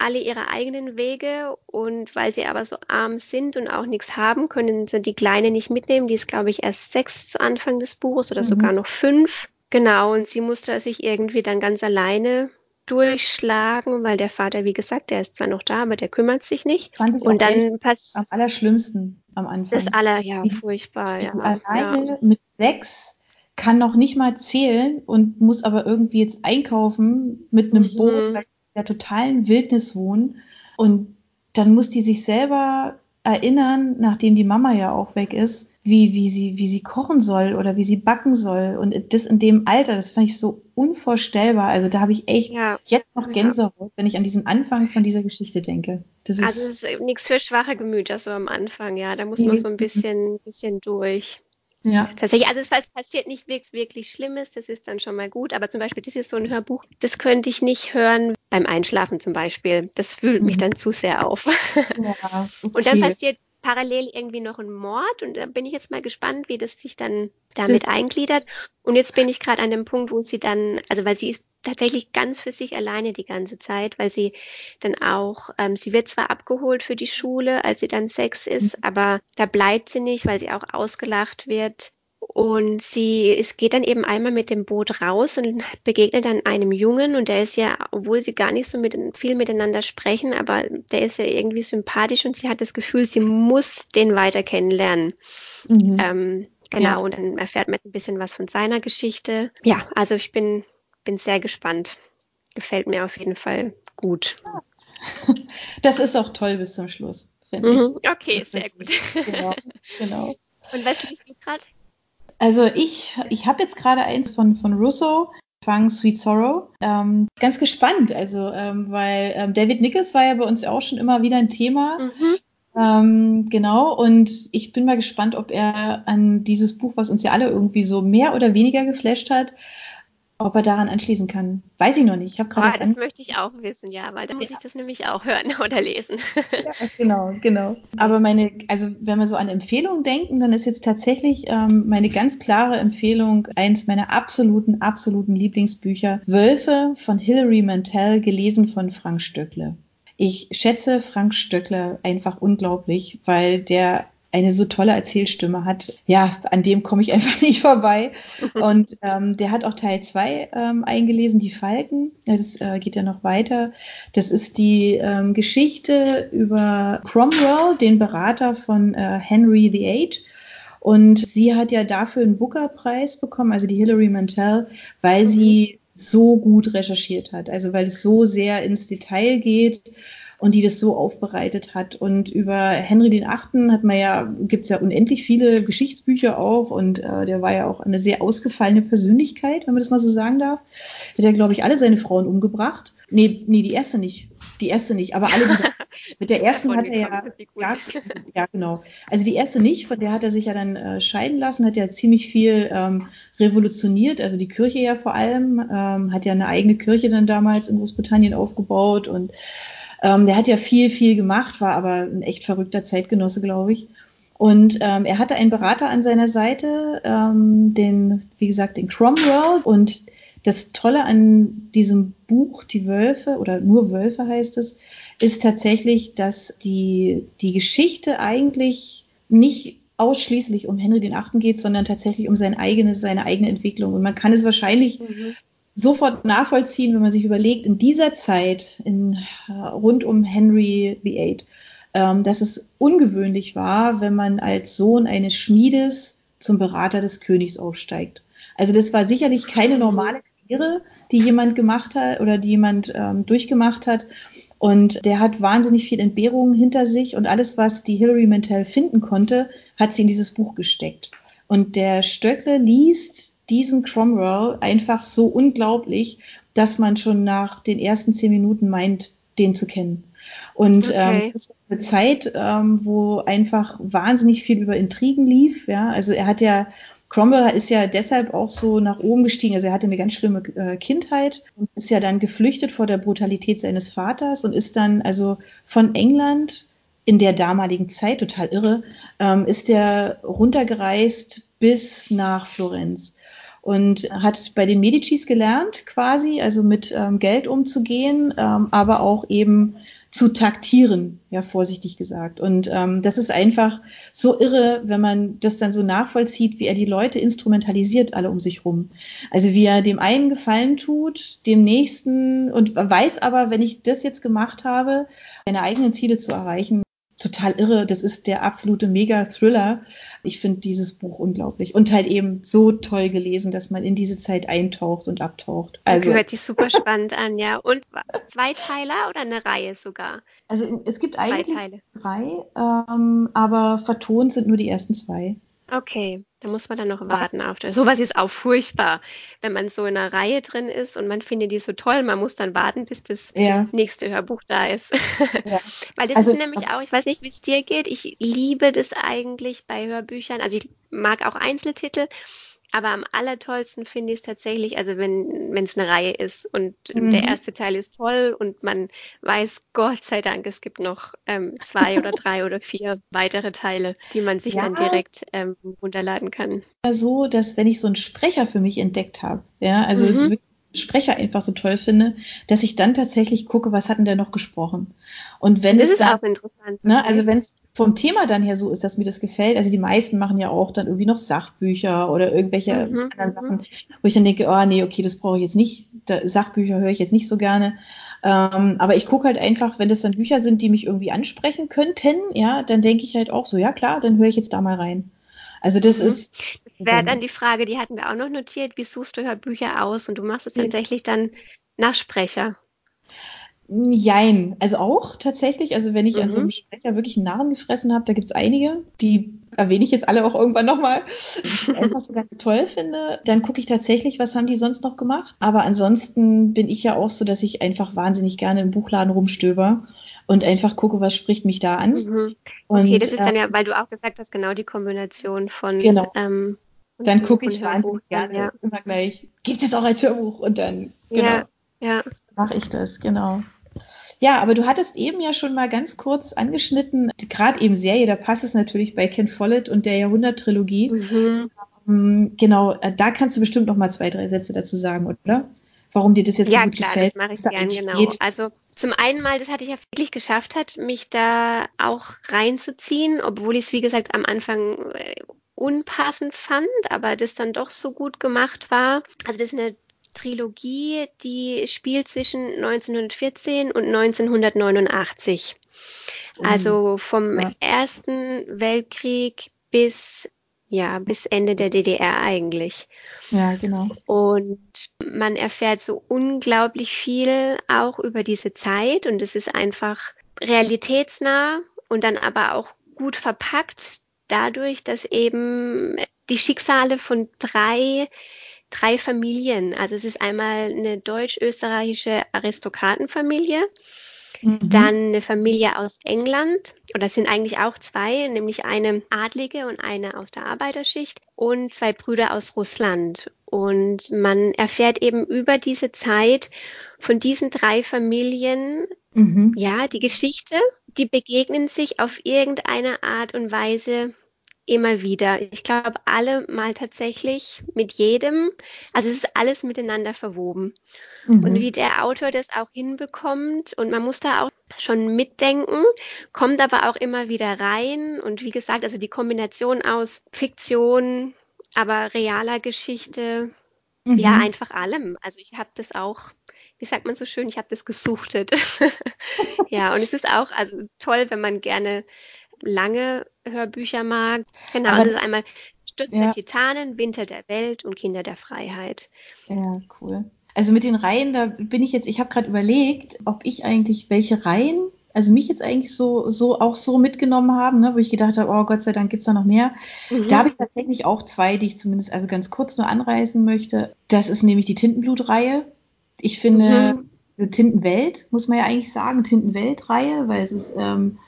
alle ihre eigenen Wege und weil sie aber so arm sind und auch nichts haben, können sie die Kleine nicht mitnehmen. Die ist, glaube ich, erst sechs zu Anfang des Buches oder mhm. sogar noch fünf. Genau, und sie musste sich irgendwie dann ganz alleine durchschlagen, weil der Vater, wie gesagt, der ist zwar noch da, aber der kümmert sich nicht. und dann passt am allerschlimmsten am Anfang. Das aller, ja, furchtbar, ja. Alleine ja. mit sechs kann noch nicht mal zählen und muss aber irgendwie jetzt einkaufen mit einem mhm. Boot, der totalen Wildnis wohnen. Und dann muss die sich selber erinnern, nachdem die Mama ja auch weg ist, wie, wie, sie, wie sie kochen soll oder wie sie backen soll. Und das in dem Alter, das fand ich so unvorstellbar. Also da habe ich echt ja. jetzt noch Gänsehaut, ja. wenn ich an diesen Anfang von dieser Geschichte denke. Das ist also es ist nichts für schwache Gemüter so am Anfang, ja. Da muss man so ein bisschen, bisschen durch. Ja. Tatsächlich, also es passiert nicht wirklich, wirklich Schlimmes, das ist dann schon mal gut, aber zum Beispiel, das ist so ein Hörbuch, das könnte ich nicht hören beim Einschlafen zum Beispiel. Das wühlt mich mhm. dann zu sehr auf. Ja, okay. [LAUGHS] Und dann passiert parallel irgendwie noch ein Mord und da bin ich jetzt mal gespannt, wie das sich dann damit eingliedert. Und jetzt bin ich gerade an dem Punkt, wo sie dann, also weil sie ist tatsächlich ganz für sich alleine die ganze Zeit, weil sie dann auch, ähm, sie wird zwar abgeholt für die Schule, als sie dann sechs ist, mhm. aber da bleibt sie nicht, weil sie auch ausgelacht wird. Und sie es geht dann eben einmal mit dem Boot raus und begegnet dann einem Jungen und der ist ja, obwohl sie gar nicht so mit, viel miteinander sprechen, aber der ist ja irgendwie sympathisch und sie hat das Gefühl, sie muss den weiter kennenlernen. Mhm. Ähm, genau, ja. und dann erfährt man ein bisschen was von seiner Geschichte. Ja, also ich bin, bin sehr gespannt. Gefällt mir auf jeden Fall gut. [LAUGHS] Das ist auch toll bis zum Schluss. Mhm. Okay, sehr gut. Genau, genau. Und was liest du gerade? Also ich, ich habe jetzt gerade eins von, von Russo, Fang Sweet Sorrow. Ähm, ganz gespannt, also ähm, weil ähm, David Nichols war ja bei uns auch schon immer wieder ein Thema. Mhm. Ähm, genau, und ich bin mal gespannt, ob er an dieses Buch, was uns ja alle irgendwie so mehr oder weniger geflasht hat, ob er daran anschließen kann, weiß ich noch nicht. Ich habe gerade. Oh, das möchte ich auch wissen, ja, weil dann muss ja. ich das nämlich auch hören [LAUGHS] oder lesen. Ja, genau, genau. Aber meine, also wenn wir so an Empfehlungen denken, dann ist jetzt tatsächlich ähm, meine ganz klare Empfehlung eins meiner absoluten, absoluten Lieblingsbücher: Wölfe von Hilary Mantel, gelesen von Frank Stöckle. Ich schätze Frank Stöckle einfach unglaublich, weil der eine so tolle Erzählstimme hat. Ja, an dem komme ich [LAUGHS] einfach nicht vorbei. [LAUGHS] Und ähm, der hat auch Teil 2 ähm, eingelesen, die Falken. Das äh, geht ja noch weiter. Das ist die ähm, Geschichte über Cromwell, den Berater von äh, Henry VIII. Und sie hat ja dafür einen Booker-Preis bekommen, also die Hilary Mantel, weil sie so gut recherchiert hat. Also weil es so sehr ins Detail geht und die das so aufbereitet hat. Und über Henry den Achten hat man ja, gibt es ja unendlich viele Geschichtsbücher auch und äh, der war ja auch eine sehr ausgefallene Persönlichkeit, wenn man das mal so sagen darf. Hat ja, glaube ich, alle seine Frauen umgebracht. Nee, nee, die erste nicht. Die erste nicht, aber alle, die [LAUGHS] mit der ersten hat er ja, ja, ja, genau. Also die erste nicht, von der hat er sich ja dann äh, scheiden lassen, hat ja ziemlich viel ähm, revolutioniert, also die Kirche ja vor allem, ähm, hat ja eine eigene Kirche dann damals in Großbritannien aufgebaut und ähm, der hat ja viel, viel gemacht, war aber ein echt verrückter Zeitgenosse, glaube ich. Und ähm, er hatte einen Berater an seiner Seite, ähm, den, wie gesagt, den Cromwell. Und das Tolle an diesem Buch, die Wölfe, oder nur Wölfe heißt es, ist tatsächlich, dass die, die Geschichte eigentlich nicht ausschließlich um Henry Achten geht, sondern tatsächlich um sein eigenes, seine eigene Entwicklung. Und man kann es wahrscheinlich mhm sofort nachvollziehen, wenn man sich überlegt, in dieser Zeit, in, äh, rund um Henry VIII, ähm, dass es ungewöhnlich war, wenn man als Sohn eines Schmiedes zum Berater des Königs aufsteigt. Also das war sicherlich keine normale Karriere, die jemand gemacht hat oder die jemand ähm, durchgemacht hat. Und der hat wahnsinnig viel Entbehrungen hinter sich und alles, was die Hilary Mantel finden konnte, hat sie in dieses Buch gesteckt. Und der Stöcke liest diesen Cromwell einfach so unglaublich, dass man schon nach den ersten zehn Minuten meint, den zu kennen. Und ähm, okay. ähm, das war eine Zeit, ähm, wo einfach wahnsinnig viel über Intrigen lief. Ja, also er hat ja Cromwell ist ja deshalb auch so nach oben gestiegen. Also er hatte eine ganz schlimme äh, Kindheit und ist ja dann geflüchtet vor der Brutalität seines Vaters und ist dann also von England in der damaligen Zeit, total irre, ähm, ist er runtergereist bis nach Florenz und hat bei den Medicis gelernt, quasi, also mit ähm, Geld umzugehen, ähm, aber auch eben zu taktieren, ja, vorsichtig gesagt. Und ähm, das ist einfach so irre, wenn man das dann so nachvollzieht, wie er die Leute instrumentalisiert, alle um sich rum. Also wie er dem einen Gefallen tut, dem nächsten und weiß aber, wenn ich das jetzt gemacht habe, seine eigenen Ziele zu erreichen, total irre. Das ist der absolute Mega-Thriller. Ich finde dieses Buch unglaublich und halt eben so toll gelesen, dass man in diese Zeit eintaucht und abtaucht. Also das hört sich super spannend an, ja. Und zwei Teiler oder eine Reihe sogar? Also es gibt eigentlich drei, ähm, aber vertont sind nur die ersten zwei. Okay, da muss man dann noch warten auf das. Sowas ist auch furchtbar, wenn man so in einer Reihe drin ist und man findet die so toll, man muss dann warten, bis das ja. nächste Hörbuch da ist. [LAUGHS] Ja. Weil das also, ist nämlich auch, ich weiß nicht, wie es dir geht, ich liebe das eigentlich bei Hörbüchern. Also ich mag auch Einzeltitel, aber am allertollsten finde ich es tatsächlich, also wenn es eine Reihe ist und mhm. der erste Teil ist toll und man weiß, Gott sei Dank, es gibt noch ähm, zwei oder drei oder vier weitere Teile, die man sich ja. dann direkt ähm, runterladen kann. So, dass wenn ich so einen Sprecher für mich entdeckt habe, ja, also mhm. Sprecher einfach so toll finde, dass ich dann tatsächlich gucke, was hat denn der noch gesprochen. Und wenn das es ist dann, auch interessant. Ne, also wenn es vom Thema dann her so ist, dass mir das gefällt. Also die meisten machen ja auch dann irgendwie noch Sachbücher oder irgendwelche mhm. anderen Sachen, wo ich dann denke, oh nee, okay, das brauche ich jetzt nicht. Da, Sachbücher höre ich jetzt nicht so gerne. Ähm, aber ich gucke halt einfach, wenn das dann Bücher sind, die mich irgendwie ansprechen könnten, ja, dann denke ich halt auch so, ja klar, dann höre ich jetzt da mal rein. Also das mhm. ist. Das wäre dann die Frage, die hatten wir auch noch notiert, wie suchst du Hörbücher aus und du machst es tatsächlich dann nach Sprecher. Jein, also auch tatsächlich. Also wenn ich mhm. an so einem mhm. Sprecher wirklich einen Narren gefressen habe, da gibt es einige, die erwähne ich jetzt alle auch irgendwann nochmal, die ich einfach so ganz toll finde. Dann gucke ich tatsächlich, was haben die sonst noch gemacht. Aber ansonsten bin ich ja auch so, dass ich einfach wahnsinnig gerne im Buchladen rumstöber und einfach gucke, was spricht mich da an. Mhm. Okay, und, das ist dann ja, weil du auch gesagt hast, genau die Kombination von genau. Ähm, dann gucke ich wahnsinnig gerne ja. immer gleich, gibt es auch als Hörbuch und dann genau, ja, ja. mache ich das, genau. Ja, aber du hattest eben ja schon mal ganz kurz angeschnitten, gerade eben Serie, da passt es natürlich bei Ken Follett und der Jahrhundert-Trilogie. Mhm. Ähm, genau, äh, da kannst du bestimmt noch mal zwei, drei Sätze dazu sagen, oder? Warum dir das jetzt ja, so gut klar, gefällt? Ja, klar, das mache ich gerne, genau. Also zum einen mal, das hatte ich ja wirklich geschafft hat, mich da auch reinzuziehen, obwohl ich es, wie gesagt, am Anfang äh, unpassend fand, aber das dann doch so gut gemacht war. Also das ist eine Trilogie, die spielt zwischen 1914 und 1989. Also vom ja. Ersten Weltkrieg bis ja, bis Ende der DDR eigentlich. Ja, genau. Und man erfährt so unglaublich viel auch über diese Zeit und es ist einfach realitätsnah und dann aber auch gut verpackt dadurch, dass eben die Schicksale von drei drei Familien. Also es ist einmal eine deutsch-österreichische Aristokratenfamilie, mhm. dann eine Familie aus England, oder es sind eigentlich auch zwei, nämlich eine Adlige und eine aus der Arbeiterschicht und zwei Brüder aus Russland. Und man erfährt eben über diese Zeit von diesen drei Familien, mhm. ja, die Geschichte, die begegnen sich auf irgendeine Art und Weise immer wieder. Ich glaube, alle mal tatsächlich mit jedem. Also es ist alles miteinander verwoben. Mhm. Und wie der Autor das auch hinbekommt und man muss da auch schon mitdenken, kommt aber auch immer wieder rein. Und wie gesagt, also die Kombination aus Fiktion, aber realer Geschichte, mhm. ja, einfach allem. Also ich habe das auch wie sagt man so schön, ich habe das gesuchtet. [LAUGHS] ja, und es ist auch also toll, wenn man gerne lange Hörbücher mag. Genau, Aber, also einmal Stütz ja. der Titanen, Winter der Welt und Kinder der Freiheit. Ja, cool. Also mit den Reihen, da bin ich jetzt, ich habe gerade überlegt, ob ich eigentlich welche Reihen, also mich jetzt eigentlich so, so auch so mitgenommen haben, ne, wo ich gedacht habe, oh Gott sei Dank gibt es da noch mehr. Mhm. Da habe ich tatsächlich auch zwei, die ich zumindest also ganz kurz nur anreißen möchte. Das ist nämlich die Tintenblut-Reihe. Ich finde, mhm. Tintenwelt, muss man ja eigentlich sagen, Tintenwelt-Reihe, weil es ist ähm,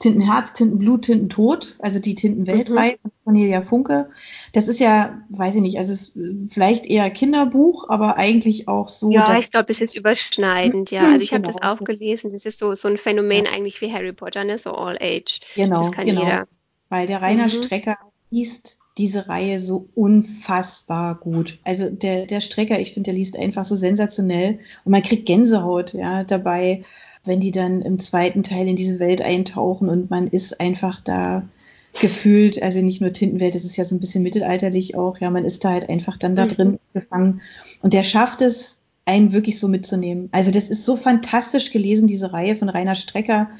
Tintenherz, Tintenblut, Tintentod, also die Tintenweltreihe mhm. von Cornelia Funke. Das ist ja, weiß ich nicht, also es ist vielleicht eher Kinderbuch, aber eigentlich auch so. Ja, ich glaube, es ist überschneidend, ja. Also ich genau. habe das auch gelesen. Das ist so, so ein Phänomen ja. eigentlich wie Harry Potter, ne? So All Age. Genau, das kann genau. jeder. Weil der Rainer mhm. Strecker liest diese Reihe so unfassbar gut. Also der, der Strecker, ich finde, der liest einfach so sensationell und man kriegt Gänsehaut, ja, dabei wenn die dann im zweiten Teil in diese Welt eintauchen und man ist einfach da gefühlt, also nicht nur Tintenwelt, das ist ja so ein bisschen mittelalterlich auch, ja, man ist da halt einfach dann da mhm. drin gefangen. Und der schafft es, einen wirklich so mitzunehmen. Also das ist so fantastisch gelesen, diese Reihe von Rainer Strecker.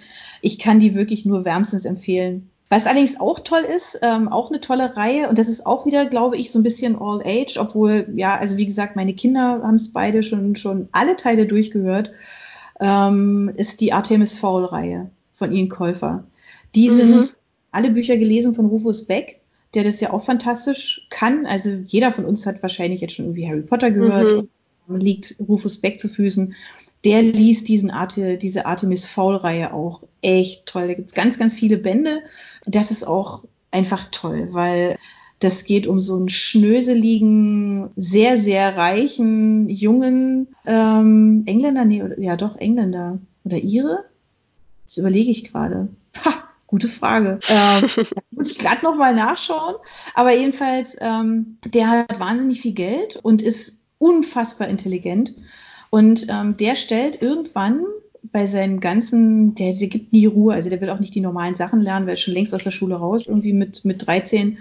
Ich kann die wirklich nur wärmstens empfehlen. Was allerdings auch toll ist, ähm, auch eine tolle Reihe und das ist auch wieder, glaube ich, so ein bisschen All Age, obwohl, ja, also wie gesagt, meine Kinder haben es beide schon, schon alle Teile durchgehört ähm, ist die Artemis Fowl-Reihe von Ian Käufer. Die mhm. sind alle Bücher gelesen von Rufus Beck. der das ja auch fantastisch kann. Also jeder von uns hat wahrscheinlich jetzt schon irgendwie Harry Potter gehört mhm. und liegt Rufus Beck zu Füßen. Der liest diesen Arte, diese Artemis Fowl-Reihe auch echt toll. Da gibt es ganz, ganz viele Bände. Das ist auch einfach toll, weil das geht um so einen schnöseligen, sehr, sehr reichen, jungen ähm, Engländer, nee, ja doch, Engländer oder Ire? Das überlege ich gerade. Ha, gute Frage. Ähm, [LAUGHS] das muss ich gerade nochmal nachschauen. Aber jedenfalls, ähm, der hat wahnsinnig viel Geld und ist unfassbar intelligent. Und ähm, der stellt irgendwann bei seinem ganzen, der, der gibt nie Ruhe, also der will auch nicht die normalen Sachen lernen, weil er schon längst aus der Schule raus, irgendwie mit, mit 13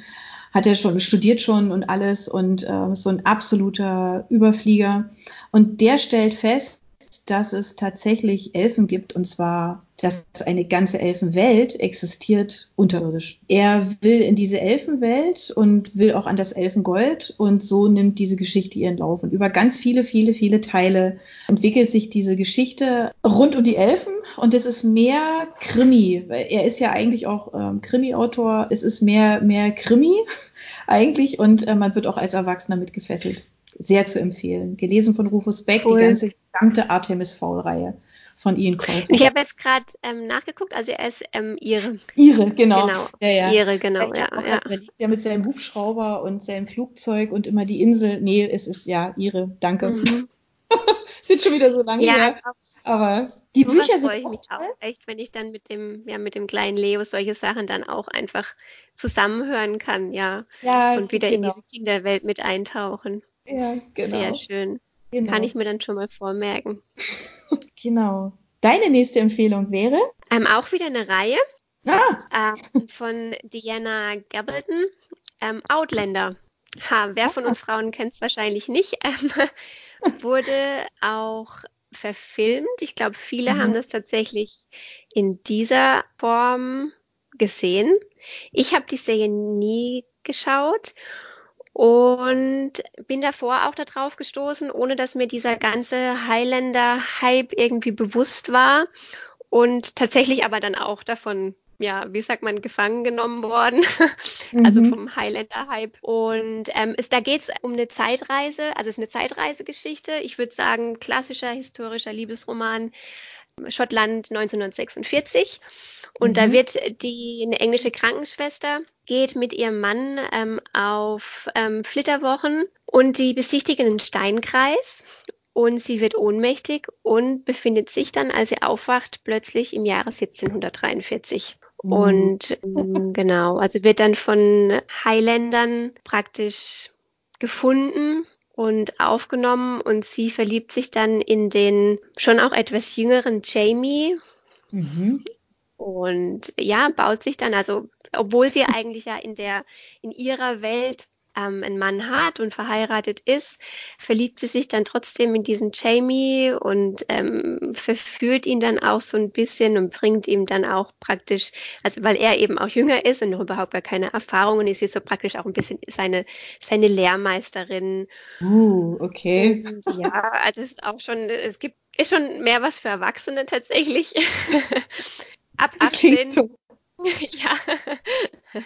hat er schon studiert schon und alles und äh, so ein absoluter Überflieger. Und der stellt fest, dass es tatsächlich Elfen gibt und zwar, dass eine ganze Elfenwelt existiert unterirdisch. Er will in diese Elfenwelt und will auch an das Elfengold und so nimmt diese Geschichte ihren Lauf. Und über ganz viele, viele, viele Teile entwickelt sich diese Geschichte rund um die Elfen und es ist mehr Krimi. Er ist ja eigentlich auch ähm, Krimi-Autor. Es ist mehr, mehr Krimi [LAUGHS] eigentlich und äh, man wird auch als Erwachsener mitgefesselt sehr zu empfehlen. Gelesen von Rufus Beck, cool. die ganze gesamte Artemis Fowl-Reihe von Ian Colfer. Ich habe jetzt gerade ähm, nachgeguckt, also er ist ähm, Ihre. Ihre, genau. genau. Ja, ja. Ihre, genau, ja. ja. Der liegt ja mit seinem Hubschrauber und seinem Flugzeug und immer die Insel. Nee, es ist ja Ihre, danke. Mhm. [LAUGHS] sind schon wieder so lange ja, her. Aber die so Bücher sind. freue ich mich auch echt, wenn ich dann mit dem, ja, mit dem kleinen Leo solche Sachen dann auch einfach zusammenhören kann, ja. ja und wieder genau. in diese Kinderwelt mit eintauchen. Ja, genau. Sehr schön. Genau. Kann ich mir dann schon mal vormerken. [LAUGHS] genau. Deine nächste Empfehlung wäre? Ähm, auch wieder eine Reihe ah. ähm, von Diana Gabaldon, ähm, Outlander. Ha, wer von uns Frauen kennt es wahrscheinlich nicht. Ähm, [LAUGHS] wurde auch verfilmt. Ich glaube, viele mhm. haben das tatsächlich in dieser Form gesehen. Ich habe die Serie nie geschaut und bin davor auch darauf gestoßen, ohne dass mir dieser ganze Highlander-Hype irgendwie bewusst war und tatsächlich aber dann auch davon ja, wie sagt man, gefangen genommen worden, [LAUGHS] also mhm. vom Highlander-Hype. Und ähm, ist, da geht es um eine Zeitreise, also es ist eine Zeitreisegeschichte. Ich würde sagen, klassischer historischer Liebesroman, Schottland 1946. Und mhm. da wird die eine englische Krankenschwester geht mit ihrem Mann ähm, auf ähm, Flitterwochen und sie besichtigen einen Steinkreis und sie wird ohnmächtig und befindet sich dann, als sie aufwacht, plötzlich im Jahre 1743. Mhm. Und ähm, genau, also wird dann von Highlandern praktisch gefunden und aufgenommen und sie verliebt sich dann in den schon auch etwas jüngeren Jamie. Mhm. Und ja, baut sich dann, also obwohl sie eigentlich ja in der in ihrer Welt ähm, einen Mann hat und verheiratet ist, verliebt sie sich dann trotzdem in diesen Jamie und ähm, verführt ihn dann auch so ein bisschen und bringt ihm dann auch praktisch, also weil er eben auch jünger ist und überhaupt gar keine Erfahrung und ist jetzt so praktisch auch ein bisschen seine, seine Lehrmeisterin. Uh, okay. Und, ja, also es ist auch schon, es gibt, ist schon mehr was für Erwachsene tatsächlich. [LAUGHS] Ab 18. So. [LAUGHS] ja.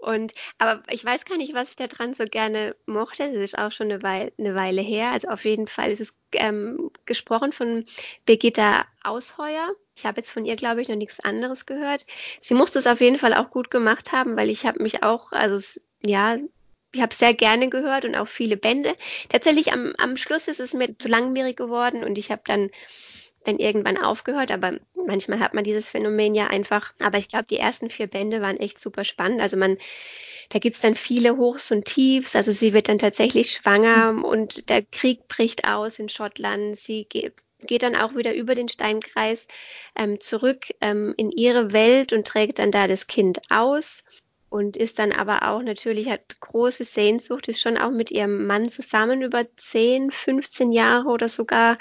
Und, aber ich weiß gar nicht, was ich da dran so gerne mochte. Das ist auch schon eine Weile, eine Weile her. Also auf jeden Fall ist es ähm, gesprochen von Birgitta Ausheuer. Ich habe jetzt von ihr, glaube ich, noch nichts anderes gehört. Sie musste es auf jeden Fall auch gut gemacht haben, weil ich habe mich auch, also ja, ich habe sehr gerne gehört und auch viele Bände. Tatsächlich am, am Schluss ist es mir zu langwierig geworden und ich habe dann dann irgendwann aufgehört, aber manchmal hat man dieses Phänomen ja einfach. Aber ich glaube, die ersten vier Bände waren echt super spannend. Also man, da gibt's dann viele Hochs und Tiefs. Also sie wird dann tatsächlich schwanger und der Krieg bricht aus in Schottland. Sie geht, geht dann auch wieder über den Steinkreis ähm, zurück ähm, in ihre Welt und trägt dann da das Kind aus und ist dann aber auch natürlich, hat große Sehnsucht, ist schon auch mit ihrem Mann zusammen über 10, 15 Jahre oder sogar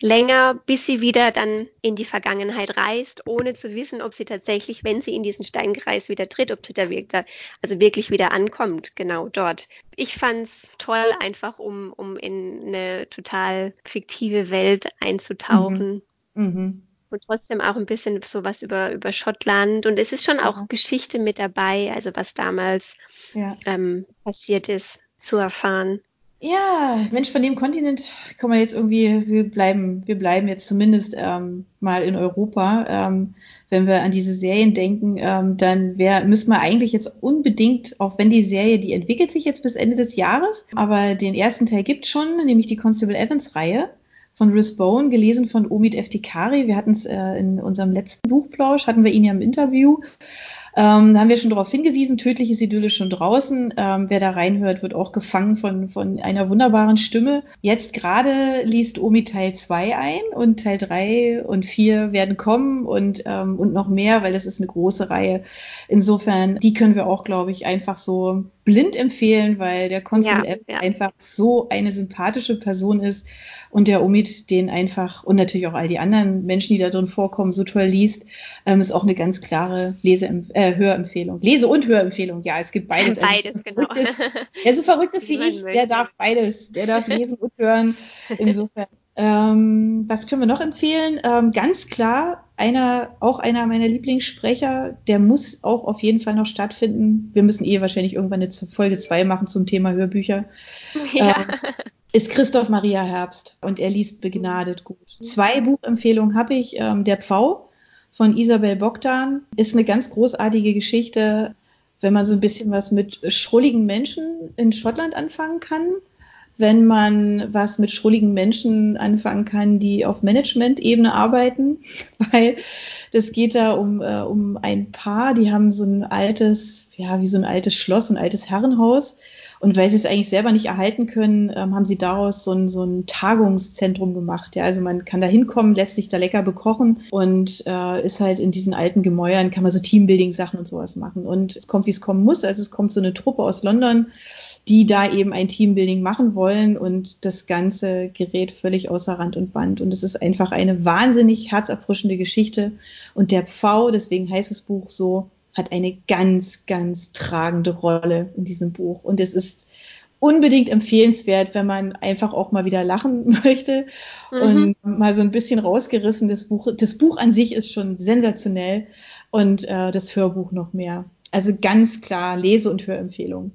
länger, bis sie wieder dann in die Vergangenheit reist, ohne zu wissen, ob sie tatsächlich, wenn sie in diesen Steinkreis wieder tritt, ob sie da wirklich, also wirklich wieder ankommt, genau dort. Ich fand es toll, einfach um, um in eine total fiktive Welt einzutauchen. Mhm. Mhm. und trotzdem auch ein bisschen sowas über, über Schottland. Und es ist schon auch ja. Geschichte mit dabei, also was damals ja. ähm, passiert ist, zu erfahren. Ja, Mensch, von dem Kontinent kommen wir jetzt irgendwie, wir bleiben, wir bleiben jetzt zumindest ähm, mal in Europa. Ähm, wenn wir an diese Serien denken, ähm, dann wär, müssen wir eigentlich jetzt unbedingt, auch wenn die Serie, die entwickelt sich jetzt bis Ende des Jahres, aber den ersten Teil gibt schon, nämlich die Constable Evans Reihe von Riz Bone, gelesen von Omid Eftikari. Wir hatten es äh, in unserem letzten Buchplausch, hatten wir ihn ja im Interview. Ähm, da haben wir schon darauf hingewiesen, tödliches Idylle schon draußen. Ähm, wer da reinhört, wird auch gefangen von, von einer wunderbaren Stimme. Jetzt gerade liest Omi Teil 2 ein und Teil 3 und 4 werden kommen und, ähm, und noch mehr, weil das ist eine große Reihe. Insofern, die können wir auch, glaube ich, einfach so blind empfehlen, weil der Consul ja, ja. einfach so eine sympathische Person ist und der Omid den einfach und natürlich auch all die anderen Menschen, die da drin vorkommen, so toll liest, ähm, ist auch eine ganz klare Lese äh, Hörempfehlung. Lese- und Hörempfehlung, ja, es gibt beides. Also beides, genau. Ist, wer so verrückt ist wie, wie ich, der darf beides. Der darf lesen und hören. Insofern. Ähm, was können wir noch empfehlen? Ähm, ganz klar, einer, auch einer meiner Lieblingssprecher, der muss auch auf jeden Fall noch stattfinden. Wir müssen eh wahrscheinlich irgendwann eine Folge 2 machen zum Thema Hörbücher. Ja. Ähm, ist Christoph Maria Herbst und er liest begnadet gut. Zwei Buchempfehlungen habe ich. Ähm, Der Pfau von Isabel Bogdan. Ist eine ganz großartige Geschichte, wenn man so ein bisschen was mit schrulligen Menschen in Schottland anfangen kann. Wenn man was mit schrulligen Menschen anfangen kann, die auf Management-Ebene arbeiten, [LAUGHS] weil es geht da um, äh, um ein Paar, die haben so ein altes, ja, wie so ein altes Schloss, ein altes Herrenhaus. Und weil sie es eigentlich selber nicht erhalten können, ähm, haben sie daraus so ein, so ein Tagungszentrum gemacht. Ja, also man kann da hinkommen, lässt sich da lecker bekochen und äh, ist halt in diesen alten Gemäuern, kann man so Teambuilding-Sachen und sowas machen. Und es kommt, wie es kommen muss. Also es kommt so eine Truppe aus London, die da eben ein Teambuilding machen wollen und das Ganze gerät völlig außer Rand und Band. Und es ist einfach eine wahnsinnig herzerfrischende Geschichte. Und der Pfau, deswegen heißt das Buch so, hat eine ganz, ganz tragende Rolle in diesem Buch. Und es ist unbedingt empfehlenswert, wenn man einfach auch mal wieder lachen [LAUGHS] möchte mhm. und mal so ein bisschen rausgerissen. Das Buch, das Buch an sich ist schon sensationell und äh, das Hörbuch noch mehr. Also ganz klar Lese- und Hörempfehlung.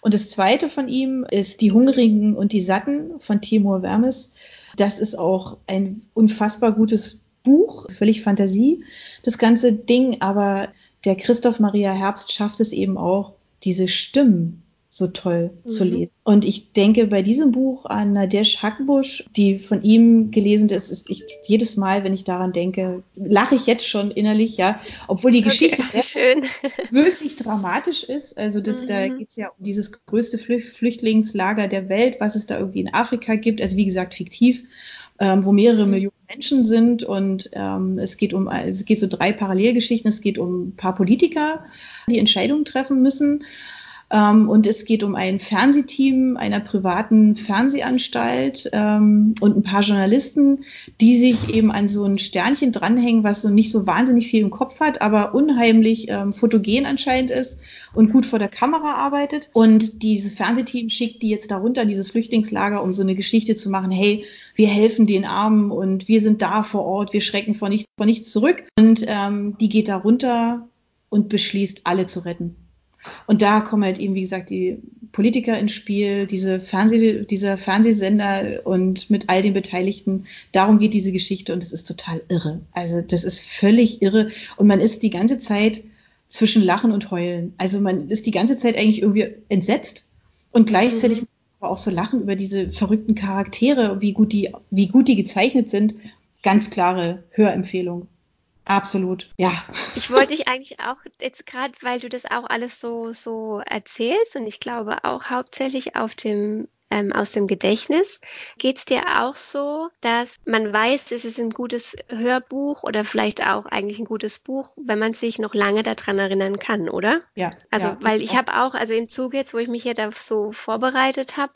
Und das zweite von ihm ist Die Hungrigen und die Satten von Timur Vermes. Das ist auch ein unfassbar gutes Buch, völlig Fantasie, das ganze Ding, aber der Christoph Maria Herbst schafft es eben auch, diese Stimmen so toll mhm. zu lesen. Und ich denke bei diesem Buch an Nadesh Hackbusch, die von ihm gelesen ist, ist ich jedes Mal, wenn ich daran denke, lache ich jetzt schon innerlich, ja, obwohl die Geschichte [LAUGHS] okay, [LAUGHS] wirklich dramatisch ist. Also das, mhm. da geht es ja um dieses größte Flüchtlingslager der Welt, was es da irgendwie in Afrika gibt. Also wie gesagt, fiktiv. Ähm, wo mehrere mhm. Millionen Menschen sind und ähm, es geht um es geht so drei Parallelgeschichten. Es geht um ein paar Politiker, die Entscheidungen treffen müssen und es geht um ein Fernsehteam einer privaten Fernsehanstalt ähm, und ein paar Journalisten, die sich eben an so ein Sternchen dranhängen, was so nicht so wahnsinnig viel im Kopf hat, aber unheimlich ähm, fotogen anscheinend ist und gut vor der Kamera arbeitet. Und dieses Fernsehteam schickt die jetzt darunter in dieses Flüchtlingslager, um so eine Geschichte zu machen, hey, wir helfen den Armen und wir sind da vor Ort, wir schrecken vor, nicht, vor nichts zurück. Und ähm, die geht da runter und beschließt, alle zu retten. Und da kommen halt eben, wie gesagt, die Politiker ins Spiel, diese Fernseh, dieser Fernsehsender und mit all den Beteiligten. Darum geht diese Geschichte und es ist total irre. Also das ist völlig irre und man ist die ganze Zeit zwischen Lachen und Heulen. Also man ist die ganze Zeit eigentlich irgendwie entsetzt und gleichzeitig mhm. aber auch so lachen über diese verrückten Charaktere, wie gut die, wie gut die gezeichnet sind. Ganz klare Hörempfehlung. Absolut, ja. Ich wollte dich eigentlich auch jetzt gerade, weil du das auch alles so, so erzählst und ich glaube auch hauptsächlich auf dem ähm, aus dem Gedächtnis. Geht es dir auch so, dass man weiß, es ist ein gutes Hörbuch oder vielleicht auch eigentlich ein gutes Buch, wenn man sich noch lange daran erinnern kann, oder? Ja. Also, ja, weil ich habe auch, also im Zuge jetzt, wo ich mich hier da so vorbereitet habe,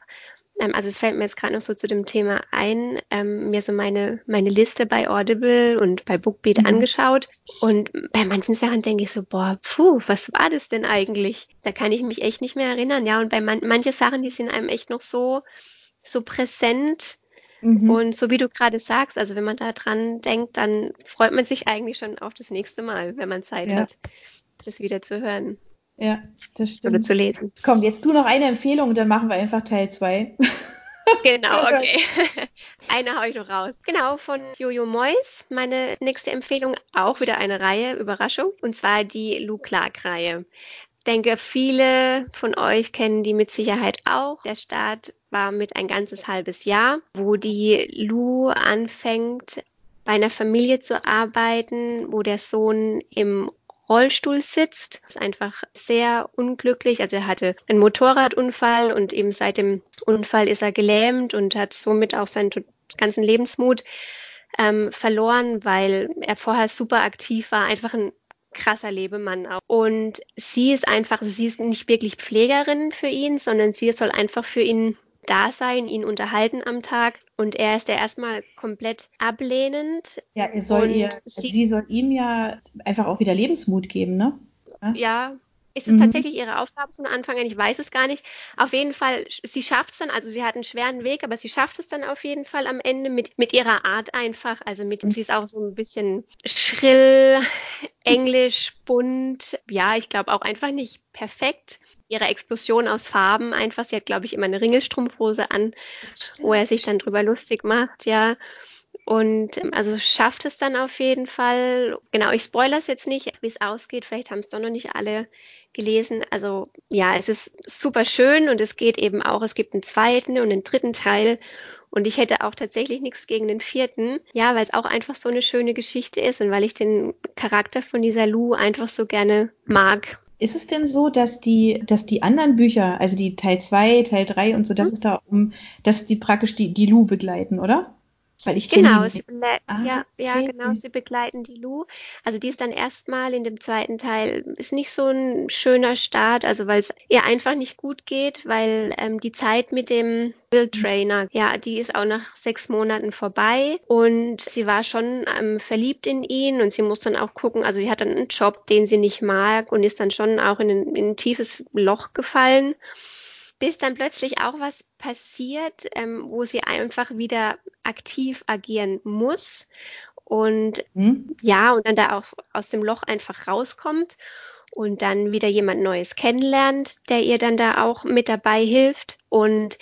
also es fällt mir jetzt gerade noch so zu dem Thema ein, ähm, mir so meine, meine Liste bei Audible und bei Bookbeat mhm. angeschaut. Und bei manchen Sachen denke ich so, boah, puh, was war das denn eigentlich? Da kann ich mich echt nicht mehr erinnern. Ja, und bei man, manche Sachen, die sind einem echt noch so, so präsent. Mhm. Und so wie du gerade sagst, also wenn man da dran denkt, dann freut man sich eigentlich schon auf das nächste Mal, wenn man Zeit ja. hat, das wieder zu hören. Ja, das stimmt. Oder zu lesen. Komm, jetzt du noch eine Empfehlung, dann machen wir einfach Teil 2. [LAUGHS] Genau, [LAUGHS] okay. [LAUGHS] eine haue ich noch raus. Genau, von Jojo Mois. Meine nächste Empfehlung auch wieder eine Reihe, Überraschung, und zwar die Lou Clark-Reihe. Ich denke, viele von euch kennen die mit Sicherheit auch. Der Start war mit ein ganzes halbes Jahr, wo die Lou anfängt, bei einer Familie zu arbeiten, wo der Sohn im Rollstuhl sitzt. Ist einfach sehr unglücklich. Also er hatte einen Motorradunfall und eben seit dem Unfall ist er gelähmt und hat somit auch seinen ganzen Lebensmut ähm, verloren, weil er vorher super aktiv war, einfach ein krasser Lebemann auch. Und sie ist einfach, sie ist nicht wirklich Pflegerin für ihn, sondern sie soll einfach für ihn da sein, ihn unterhalten am Tag. Und er ist ja erstmal komplett ablehnend. Ja, er soll ihr, sie, sie, soll ihm ja einfach auch wieder Lebensmut geben, ne? Ja, ja ist es mhm. tatsächlich ihre Aufgabe von Anfang an? Ich weiß es gar nicht. Auf jeden Fall, sie schafft es dann, also sie hat einen schweren Weg, aber sie schafft es dann auf jeden Fall am Ende mit, mit ihrer Art einfach. Also mit, mhm. sie ist auch so ein bisschen schrill, [LAUGHS] englisch, bunt. Ja, ich glaube auch einfach nicht perfekt ihrer Explosion aus Farben einfach. Sie hat, glaube ich, immer eine Ringelstrumpfhose an, wo er sich dann drüber lustig macht, ja. Und ähm, also schafft es dann auf jeden Fall. Genau, ich spoilere es jetzt nicht, wie es ausgeht. Vielleicht haben es doch noch nicht alle gelesen. Also ja, es ist super schön und es geht eben auch, es gibt einen zweiten und einen dritten Teil. Und ich hätte auch tatsächlich nichts gegen den vierten. Ja, weil es auch einfach so eine schöne Geschichte ist und weil ich den Charakter von dieser Lou einfach so gerne mag. Ist es denn so, dass die, dass die anderen Bücher, also die Teil 2, Teil 3 und so, dass mhm. es da um, dass die praktisch die, die Lu begleiten, oder? Weil ich genau, sie ah, ja, okay. ja, genau, sie begleiten die Lu. Also die ist dann erstmal in dem zweiten Teil, ist nicht so ein schöner Start, also weil es ihr einfach nicht gut geht, weil ähm, die Zeit mit dem Bill Trainer, ja, die ist auch nach sechs Monaten vorbei und sie war schon ähm, verliebt in ihn und sie muss dann auch gucken, also sie hat dann einen Job, den sie nicht mag und ist dann schon auch in ein, in ein tiefes Loch gefallen bis dann plötzlich auch was passiert, ähm, wo sie einfach wieder aktiv agieren muss und mhm. ja, und dann da auch aus dem Loch einfach rauskommt und dann wieder jemand Neues kennenlernt, der ihr dann da auch mit dabei hilft und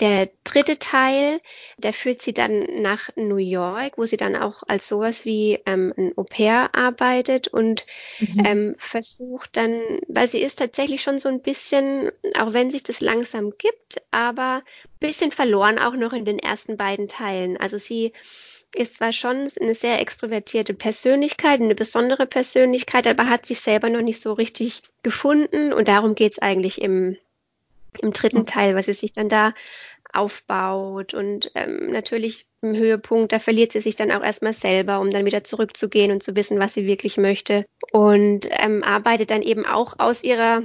der dritte Teil, der führt sie dann nach New York, wo sie dann auch als sowas wie ähm, ein Au-pair arbeitet und mhm. ähm, versucht dann, weil sie ist tatsächlich schon so ein bisschen, auch wenn sich das langsam gibt, aber ein bisschen verloren auch noch in den ersten beiden Teilen. Also sie ist zwar schon eine sehr extrovertierte Persönlichkeit, eine besondere Persönlichkeit, aber hat sich selber noch nicht so richtig gefunden und darum geht es eigentlich im im dritten. Teil, was sie sich dann da aufbaut und ähm, natürlich im Höhepunkt, da verliert sie sich dann auch erstmal selber, um dann wieder zurückzugehen und zu wissen, was sie wirklich möchte und ähm, arbeitet dann eben auch aus ihrer,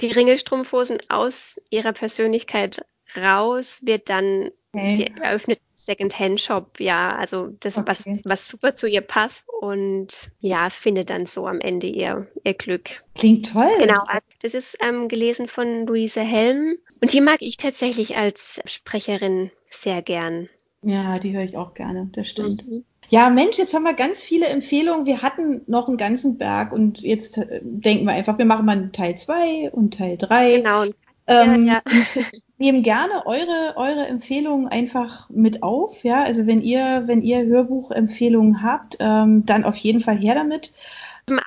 die Ringelstrumpfhosen aus ihrer Persönlichkeit raus, wird dann, okay. sie eröffnet Second-Hand-Shop, ja, also das, okay. was, was super zu ihr passt und ja, findet dann so am Ende ihr, ihr Glück. Klingt toll. Genau, das ist ähm, gelesen von Luise Helm und die mag ich tatsächlich als Sprecherin sehr gern. Ja, die höre ich auch gerne, das stimmt. Mhm. Ja, Mensch, jetzt haben wir ganz viele Empfehlungen. Wir hatten noch einen ganzen Berg und jetzt äh, denken wir einfach, wir machen mal Teil 2 und Teil 3. Genau, ähm, ja, ja. [LAUGHS] nehmen gerne eure, eure Empfehlungen einfach mit auf. Ja, also wenn ihr, wenn ihr Hörbuchempfehlungen habt, ähm, dann auf jeden Fall her damit.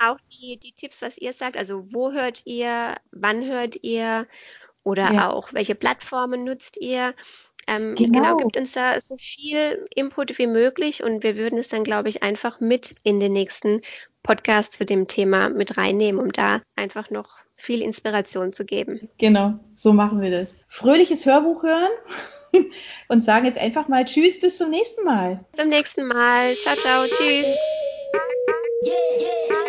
Auch die, die Tipps, was ihr sagt, also wo hört ihr, wann hört ihr oder ja. auch welche Plattformen nutzt ihr. Ähm, genau. genau, gibt uns da so viel Input wie möglich und wir würden es dann, glaube ich, einfach mit in den nächsten Podcast zu dem Thema mit reinnehmen, um da einfach noch viel Inspiration zu geben. Genau, so machen wir das. Fröhliches Hörbuch hören [LAUGHS] und sagen jetzt einfach mal Tschüss, bis zum nächsten Mal. Bis zum nächsten Mal. Ciao, ciao, tschüss. Yeah, yeah.